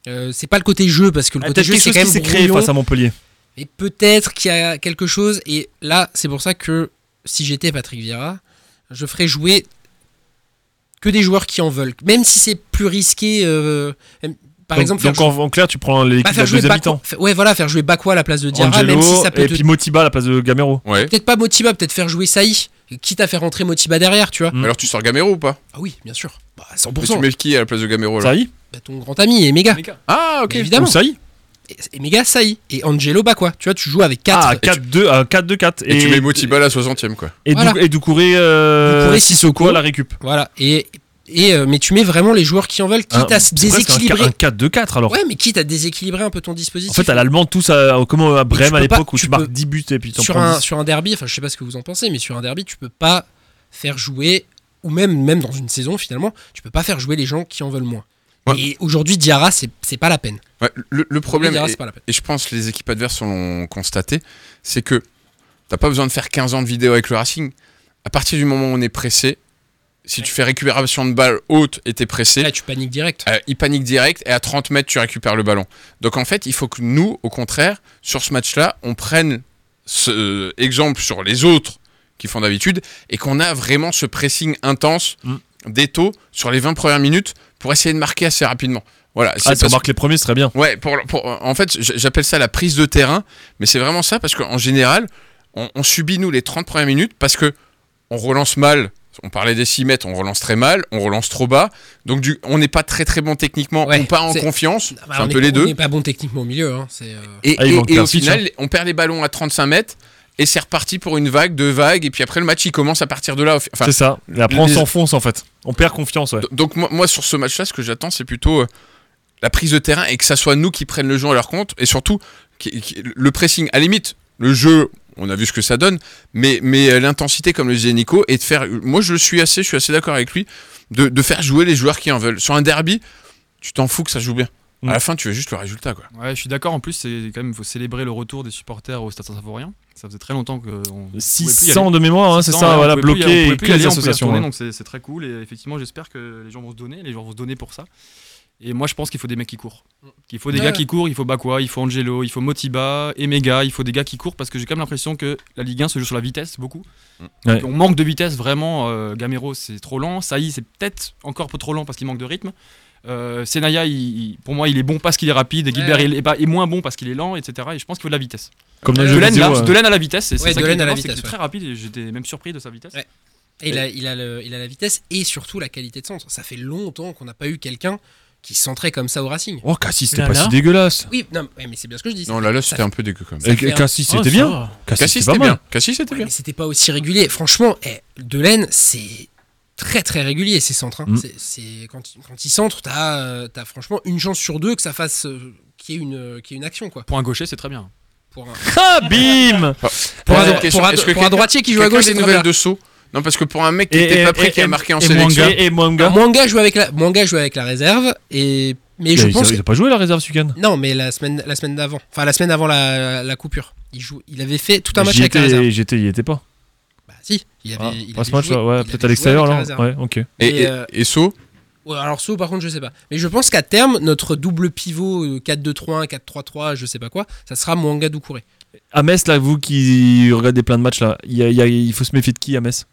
Euh, c'est pas le côté jeu parce que le
Ah,
côté jeu c'est quand même
créé face à Montpellier.
Mais peut-être qu'il y a quelque chose. Et là, c'est pour ça que si j'étais Patrick Vieira, je ferais jouer que des joueurs qui en veulent. Même si c'est plus risqué. euh, par
donc,
exemple,
donc
faire
en, en clair, tu prends l'équipe
bah,
de deuxième mi-temps.
Ouais, voilà, faire jouer Bakwa à la place de Diarra,
Angelo
même si ça peut
et
te-
puis Motiba à la place de Gamero.
ouais.
Peut-être pas Motiba, peut-être faire jouer Saï, quitte à faire rentrer Motiba derrière, tu vois.
Mm.
Alors, tu sors Gamero ou pas?
Ah oui, bien sûr. Bah,
Mais Tu
100%.
mets qui à la place de Gamero là
est
Bah, ton grand ami, Emega.
Ah, ok.
Mais évidemment.
Ou est
Et- Emega, Saï. Et Angelo Bakwa. Tu vois, tu joues avec 4.
Ah, 4-2, euh, 4-2-4.
Et, tu mets Motiba à la 60ème, quoi.
Et,
Voilà.
Dou- et Doucouré, euh,
Doucouré,
Sissoko à la récup.
Voilà. Et, et, euh, mais tu mets vraiment les joueurs qui en veulent, quitte
Un-
à se
c'est presque un
déséquilibrer.
Un 4-2-4 alors.
Ouais, mais quitte à déséquilibrer un peu ton dispositif.
En fait, à l'allemand, tous à, comme à Brême à l'époque où
tu
marques
peux-
10 buts et puis t'en
sur
prends
un,
10.
sur un derby, enfin je sais pas ce que vous en pensez, mais sur un derby, tu peux pas faire jouer, ou même, même dans une saison finalement, tu peux pas faire jouer les gens qui en veulent moins.
Ouais.
Et aujourd'hui, Diarra, c'est c'est pas la peine.
Ouais, le, le problème,
Diarra,
et,
c'est pas la peine.
et je pense que les équipes adverses l'ont constaté, c'est que t'as pas besoin de faire 15 ans de vidéo avec le Racing. À partir du moment où on est pressé, si tu fais récupération de balle haute et t'es pressé,
Là, tu paniques direct.
euh, il panique direct et à 30 mètres, tu récupères le ballon. Donc en fait, il faut que nous, au contraire, sur ce match-là, on prenne ce euh, exemple sur les autres qui font d'habitude et qu'on a vraiment ce pressing intense
Mm.
d'étau sur les 20 premières minutes pour essayer de marquer assez rapidement. Voilà, c'est
Ah, si on marque les premiers, ce serait bien.
Ouais, pour, pour- en fait, j'appelle ça la prise de terrain, mais c'est vraiment ça parce qu'en général, on, on subit nous les 30 premières minutes parce que on relance mal. On parlait des 6 mètres, on relance très mal, on relance trop bas. Donc, du, on n'est pas très très bon techniquement,
Ouais,
ou pas en confiance.
Bah,
c'est un
on
peu les
On
deux.
n'est pas bon techniquement au milieu. hein, c'est, euh,
Et,
Ah,
et- et au final, on perd les ballons à 35 mètres et c'est reparti pour une vague, deux vagues. Et puis après, le match, il commence à partir de là. Enfin,
c'est ça. Et après, on
les-
s'enfonce en fait. On perd confiance, ouais.
Donc moi, moi, sur ce match-là, ce que j'attends, c'est plutôt euh, la prise de terrain et que ça soit nous qui prennent le jeu à leur compte et surtout qui- qui- le pressing. À la limite, le jeu, on a vu ce que ça donne, mais, mais euh, l'intensité, comme le disait Nico, et de faire. Moi, je suis assez, je suis assez d'accord avec lui, de, de faire jouer les joueurs qui en veulent. Sur un derby, tu t'en fous que ça joue bien.
Mm.
À la fin, tu veux juste le résultat, quoi.
Ouais, je suis d'accord. En plus, c'est quand même faut célébrer le retour des supporters au Stade Saint-Symphorien. Ça faisait très longtemps que on- on pouvait plus y
600
aller.
de mémoire, hein, c'est
600,
ça, voilà,
y-
bloqué
on
et que
y
les associations.
retourner,
ouais.
donc c'est c'est très cool. Et effectivement, j'espère que les gens vont se donner, les gens vont se donner pour ça. Et moi, je pense qu'il faut des mecs qui courent. Qu'il faut des
Ouais.
gars qui courent. Il faut Bakwa, il faut Angelo, il faut Motiba, Emega. Il faut des gars qui courent parce que j'ai quand même l'impression que la Ligue 1 se joue sur la vitesse beaucoup.
Ouais.
On manque de vitesse vraiment. euh, Gamero, c'est trop lent. Saï, c'est peut-être encore un peu trop lent parce qu'il manque de rythme. Euh, Senaya, il- il- pour moi, il est bon parce qu'il est rapide. Et Gilbert,
Ouais.
il est, moins bon parce qu'il est lent, etc. Et je pense qu'il faut de la vitesse.
Comme dans jeux
Delaine,
vidéo,
là,
euh.
Delaine à la vitesse, c'est ça
Delaine à la vitesse,
très rapide et j'étais même surpris de sa vitesse.
Ouais. Et il a, il, a le- il a la vitesse et surtout la qualité de centre. Ça fait longtemps qu'on n'a pas eu quelqu'un qui centrait comme ça au Racing.
Oh, Cassis, c'était pas si dégueulasse.
Oui, non, ouais, mais c'est bien ce que je dis.
Non, là, là, c'était un peu dégueu quand même.
Ça
Et
un-
Cassis,
Oh,
c'était bien. Cassis, c'était pas
c'était
mal.
bien. Cassis, c'était
Ouais,
bien.
mais c'était pas aussi régulier. Franchement, eh, Delaine, c'est très très régulier ces centres. hein.
Mm.
C'est- C'est quand, quand il centre, t'as euh, t'as franchement une chance sur deux que ça fasse euh, qu'il y ait une euh, qu'il y ait une action quoi.
Pour un gaucher, c'est très bien.
Pour un,
Ah, bim
pour un,
Euh,
dro-
question,
pour un-
est-ce que
pour un droitier qui joue à gauche,
des
c'est
nouvelles de saut Non, parce que pour un mec qui
Et-
était
et-
pas prêt, qui a marqué en
et
sélection.
Mwanga. Et Mwanga.
Mwanga joue avec la Mwanga joue avec la réserve et mais je pense
il
que-
a pas joué la réserve ce week-end.
non mais la semaine la semaine d'avant enfin la semaine avant la, la coupure il joue il avait fait tout un match avec la réserve
étais, j'étais, il était pas.
bah si il avait,
Ah,
il
pas
avait
ce match
joué-
ouais, peut-être à l'extérieur là. Ouais, ok.
Et,
Et, euh,
et
Ouais, alors saut par contre je sais pas. Mais je pense qu'à terme notre double pivot euh, 4-2-3-1, 4-3-3, je sais pas quoi, ça sera Mwanga Doucouré.
À Metz, là, vous qui regardez plein de matchs là, il, y a- il y a- il faut se méfier de qui à Metz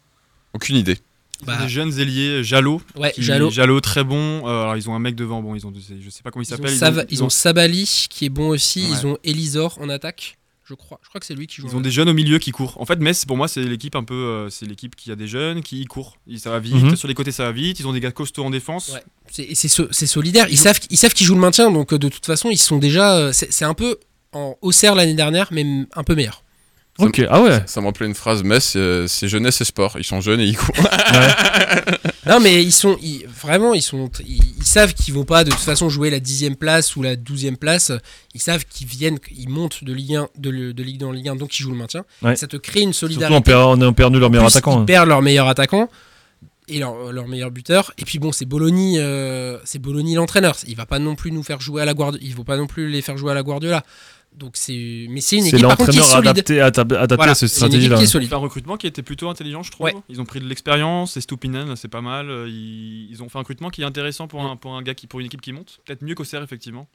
Aucune idée.
Ils
Bah,
ont des jeunes ailiers, Jalot.
Ouais,
qui-
Jalot.
très bon. Euh, alors ils ont un mec devant, bon, ils ont, je sais pas comment il s'appelle.
Ils ont Sabali qui est bon aussi.
Ouais.
Ils ont Elisor en attaque. Je crois. Je crois que c'est lui qui joue.
Ils ont des jeunes au milieu qui courent. En fait, Metz, pour moi, c'est l'équipe un peu, euh, c'est l'équipe qui a des jeunes qui courent. Ils- Ça va vite.
Mhm.
Sur les côtés, ça va vite. Ils ont des gars costauds en défense.
Ouais. C'est so- solidaire. Ils savent, ils savent qu'ils jouent le maintien, donc euh, de toute façon, ils sont déjà. euh, C'est un peu en Auxerre l'année dernière, mais un peu meilleur.
Ok, ah ouais.
Ça me rappelait une phrase, Metz, euh, c'est jeunesse et sport. Ils sont jeunes et ils courent.
Non, mais ils sont ils- vraiment, ils sont, ils, ils savent qu'ils vont pas de toute façon jouer la dixième place ou la douzième place. Ils savent qu'ils viennent, ils montent de Ligue 1, de, Ligue 2 en Ligue 1, donc ils jouent le maintien.
Ouais.
Ça te crée une
Surtout
solidarité.
on, perd, on a perdu leur meilleur
plus,
attaquant.
Ils
hein.
perdent leur meilleur attaquant et leur, leur meilleur buteur. Et puis bon, c'est Bologna, euh, c'est Bologna l'entraîneur. Il va pas non plus nous faire jouer à la Guardiola. Il faut pas non plus les faire jouer à la Guardiola. Donc c'est, mais c'est une
C'est
équipe par contre qui est
l'entraîneur
solide.
adapté, adapté, adapté
Voilà,
à cette
c'est
stratégie-là.
qui est
Ils
solide.
ont fait un recrutement qui était plutôt intelligent, je trouve.
Ouais.
Ils ont pris de l'expérience. Et Stupinen, c'est pas mal. Euh, Ils, ils ont fait un recrutement qui est intéressant pour un, pour un gars qui, pour une équipe qui monte. Peut-être mieux qu'Auxerre, effectivement.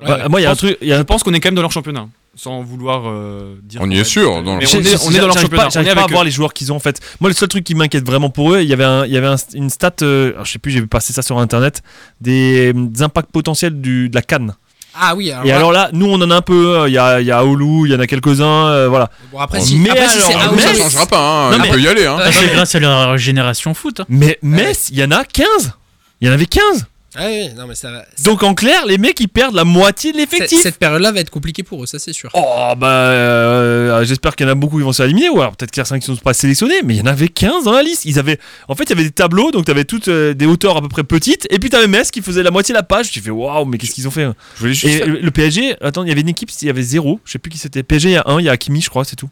Bah, moi, il y a
je
un
pense-
truc- y a
Je pense qu'on est quand même dans leur championnat, sans vouloir euh, dire.
On y est sûr, dans
on est, on est dans leur championnat.
Pas,
on
pas à voir les joueurs qu'ils ont en fait. Moi, le seul truc qui m'inquiète vraiment pour eux, il y avait, un, il y avait un- une stat, euh, alors, je sais plus, j'ai vu passer ça sur internet, des, des impacts potentiels du, de la canne.
Ah oui. Alors
Et
là-
alors là, nous on en a un peu. euh, Il y a, il y a Aoulou, il y en a quelques-uns, euh, voilà.
Bon, après, si-
mais
après, si c'est Aoulou,
Metz-
ça
changera pas, hein,
Non,
on
mais-
peut y aller. Hein.
Euh,
C'est grâce à leur génération foot. hein.
Mais Metz, il y en a 15 Il y en avait 15
Ah oui, non mais ça va.
Donc en clair, les mecs ils perdent la moitié de l'effectif.
cette période-là va être compliquée pour eux, ça c'est sûr.
Oh bah euh, j'espère qu'il y en a beaucoup qui vont se faire éliminer ou alors peut-être qu'il y a 5 qui ne sont pas sélectionnés mais il y en avait 15 dans la liste ils avaient en fait il y avait des tableaux donc tu avais toutes euh, des hauteurs à peu près petites et puis tu avais Metz qui faisait la moitié de la page tu fais waouh mais qu'est-ce qu'ils ont fait
Je voulais juste
et
faire-
le le PSG attends il y avait une équipe il y avait zéro je sais plus qui c'était PSG il y a un il y a Hakimi je crois c'est tout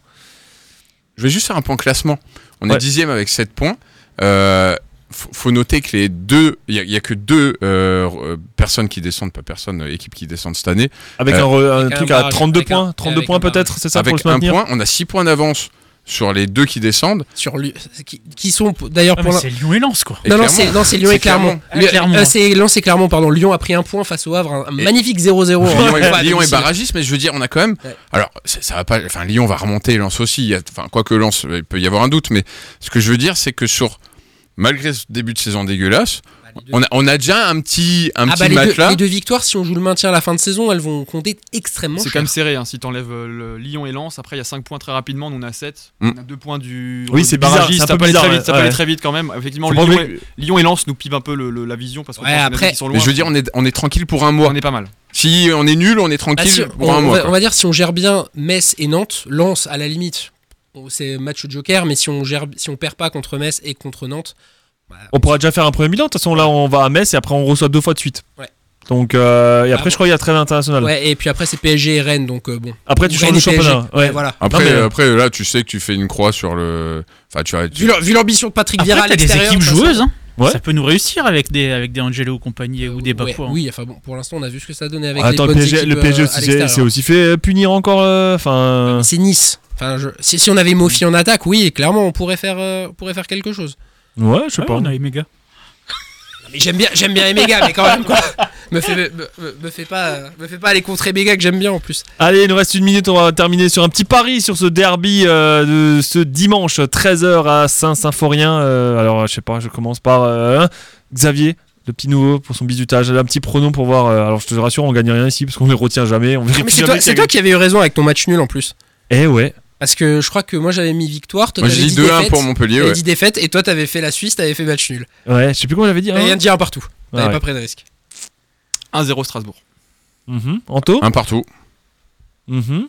Je vais juste faire un point classement. On
Ouais.
est dixième avec 7 points. Euh, faut, faut noter que les deux, il y, a- il y a que deux euh, euh, personnes qui descendent, pas personne, euh, équipe qui descendent cette année.
avec
Euh,
un, re- un
avec un
truc à
barrage,
32
avec un-
points 32
avec
points
un
peut-être c'est ça pour
avec un
maintenir
point, on a 6 points d'avance sur les deux qui descendent.
Sur lui, qui, qui sont d'ailleurs
Ah,
pour
c'est Lyon et Lens quoi.
Et
non, non, c'est, non, c'est Lyon et Clermont.
Ah,
Le-
Clermont.
euh, c'est Lens et Clermont, pardon. Lyon a pris un point face au Havre, un, un
Et-
magnifique 0-0.
Lyon,
à
Lyon est barragiste, mais je veux dire, on a quand même.
Ouais.
Alors, ça, va pas. Enfin, Lyon va remonter, Lens aussi. Enfin, quoi que Lens, il peut y avoir un doute, mais ce que je veux dire, c'est que sur. Malgré ce début de saison dégueulasse,
Bah,
on a, on a déjà un petit, un
Ah
petit
bah, les, deux,
matelas.
les deux victoires, si on joue le maintien à la fin de saison, elles vont compter extrêmement
C'est quand même serré, hein. si t'enlèves euh, le Lyon et Lens, après il y a 5 points très rapidement, nous on a 7.
Mm.
On a 2 points du,
Oui, c'est bizarre,
barragiste,
c'est un
ça
peu
peut aller très vite, ça peut aller très vite quand même. Effectivement, Lyon, et, Lyon et Lens nous pivent un peu le- le- la vision parce qu'on
Ouais, après-
sont
Mais
loin.
je veux dire, on est, on est tranquille pour un mois.
on est pas mal.
Si on est nul, on est
Ah,
tranquille
si,
pour
on,
un
on
mois.
va,
quoi.
on va dire si on gère bien Metz et Nantes, Lens à la limite, c'est match joker, mais si on gère, si on perd pas contre Metz et contre Nantes, bah,
on pourra déjà faire un premier bilan de toute façon là on va à Metz et après on reçoit deux fois de suite
Ouais.
donc euh, et après
Ah,
je crois qu'il y a trêve internationale
ouais, et puis après c'est PSG et Rennes, donc euh, bon.
après tu
Ou
changes le championnat ouais.
voilà.
Après,
Non, mais-
après, là, tu sais que tu fais une croix sur le. Enfin, tu as.
Vu l'am- vu l'ambition de Patrick
Après,
Vieira à
t'as des équipes joueuses. hein.
Ouais.
Ça peut nous réussir avec des, avec des Angelo compagnie ou des
Ouais,
Bakou. hein.
oui, enfin bon, pour l'instant on a vu ce que ça donnait avec
Ah,
les
attends le
bonnes
PSG,
équipes
le PSG
euh,
aussi c'est- aussi fait punir encore euh, enfin
C'est Nice. Enfin, je- si, si on avait Mofi en attaque, oui, clairement on pourrait faire, euh, on pourrait faire quelque chose.
ouais je sais
Ouais,
pas
on a.
Mais j'aime bien, j'aime bien les mégas, mais quand même quoi. Me fais, me, me- me fais pas, me fais pas aller contre les mégas que j'aime bien en plus.
Allez, il nous reste une minute, on va terminer sur un petit pari sur ce derby euh, de ce dimanche 13h à Saint-Symphorien. Euh, alors, je sais pas, je commence par euh, Xavier, le petit nouveau pour son bisutage. Un petit pronom pour voir. alors, je te rassure, on gagne rien ici parce qu'on les retient jamais. On vérifie
Mais c'est toi, toi qui avais eu raison avec ton match nul en plus.
Eh ouais.
Parce que je crois que moi j'avais mis victoire, toi
Moi,
t'avais
j'ai
dit
dit 2-1
défaite.
pour Montpellier.
T'avais
Ouais.
dit défaite et toi t'avais fait la Suisse, t'avais fait match nul.
Ouais, je sais plus comment j'avais dit.
T'avais
hein.
rien dit un partout. T'avais
Ah ouais.
pas pris de risque.
1-0 Strasbourg.
Mhm. Anto
Un partout.
Mhm.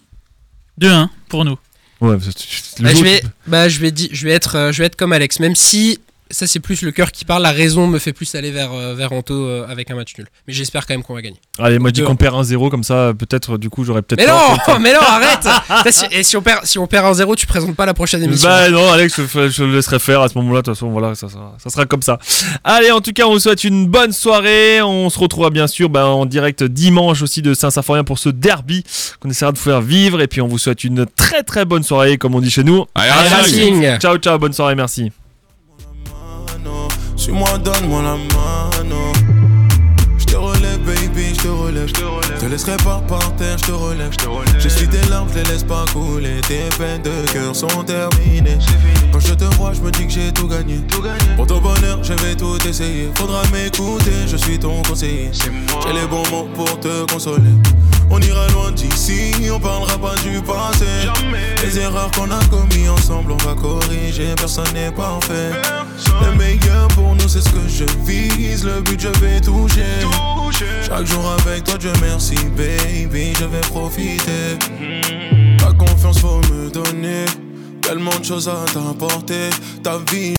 2-1 pour nous.
Ouais,
Bah, je vais, bah, je vais, di- je vais être, euh, je vais être comme Alex, même si ça c'est plus le cœur qui parle, la raison me fait plus aller vers, euh, vers Anto euh, avec un match nul. Mais j'espère quand même qu'on va gagner.
Allez, moi je dis qu'on perd 1-0 comme ça, peut-être du coup j'aurais peut-être.
Mais non, mais non, arrête Et si on perd, si on perd 1-0, tu présentes pas la prochaine émission.
Bah non, Alex, je, je le laisserai faire à ce moment-là. De toute façon, voilà, ça, sera- ça sera comme ça. Allez, en tout cas, on vous souhaite une bonne soirée. On se retrouvera bien sûr bah, en direct dimanche aussi de Saint-Symphorien pour ce derby qu'on essaiera de vous faire vivre. Et puis, on vous souhaite une très très bonne soirée, comme on dit chez nous.
Allez,
Allez.
Ciao, ciao, bonne soirée, merci.
Suis-moi, donne-moi la mano. Je te relève
baby, je te relève. Je te laisserai pas par terre, je te relève. Je suis tes larmes, je les laisse pas couler. Tes peines de cœur sont terminées. Quand je te vois, je me dis que j'ai tout gagné. Pour ton bonheur, je vais tout essayer. Faudra m'écouter, je suis ton conseiller. J'ai les bons mots pour te consoler. On ira loin d'ici, on parlera pas du passé. Les erreurs qu'on a commis ensemble, on va corriger. Personne n'est parfait. Le meilleur pour nous, c'est ce que je vise. Le but, je vais toucher. Chaque jour avec toi, Dieu merci, baby, je vais profiter. Ta confiance, faut me donner. Tellement de choses à t'apporter. Ta vie.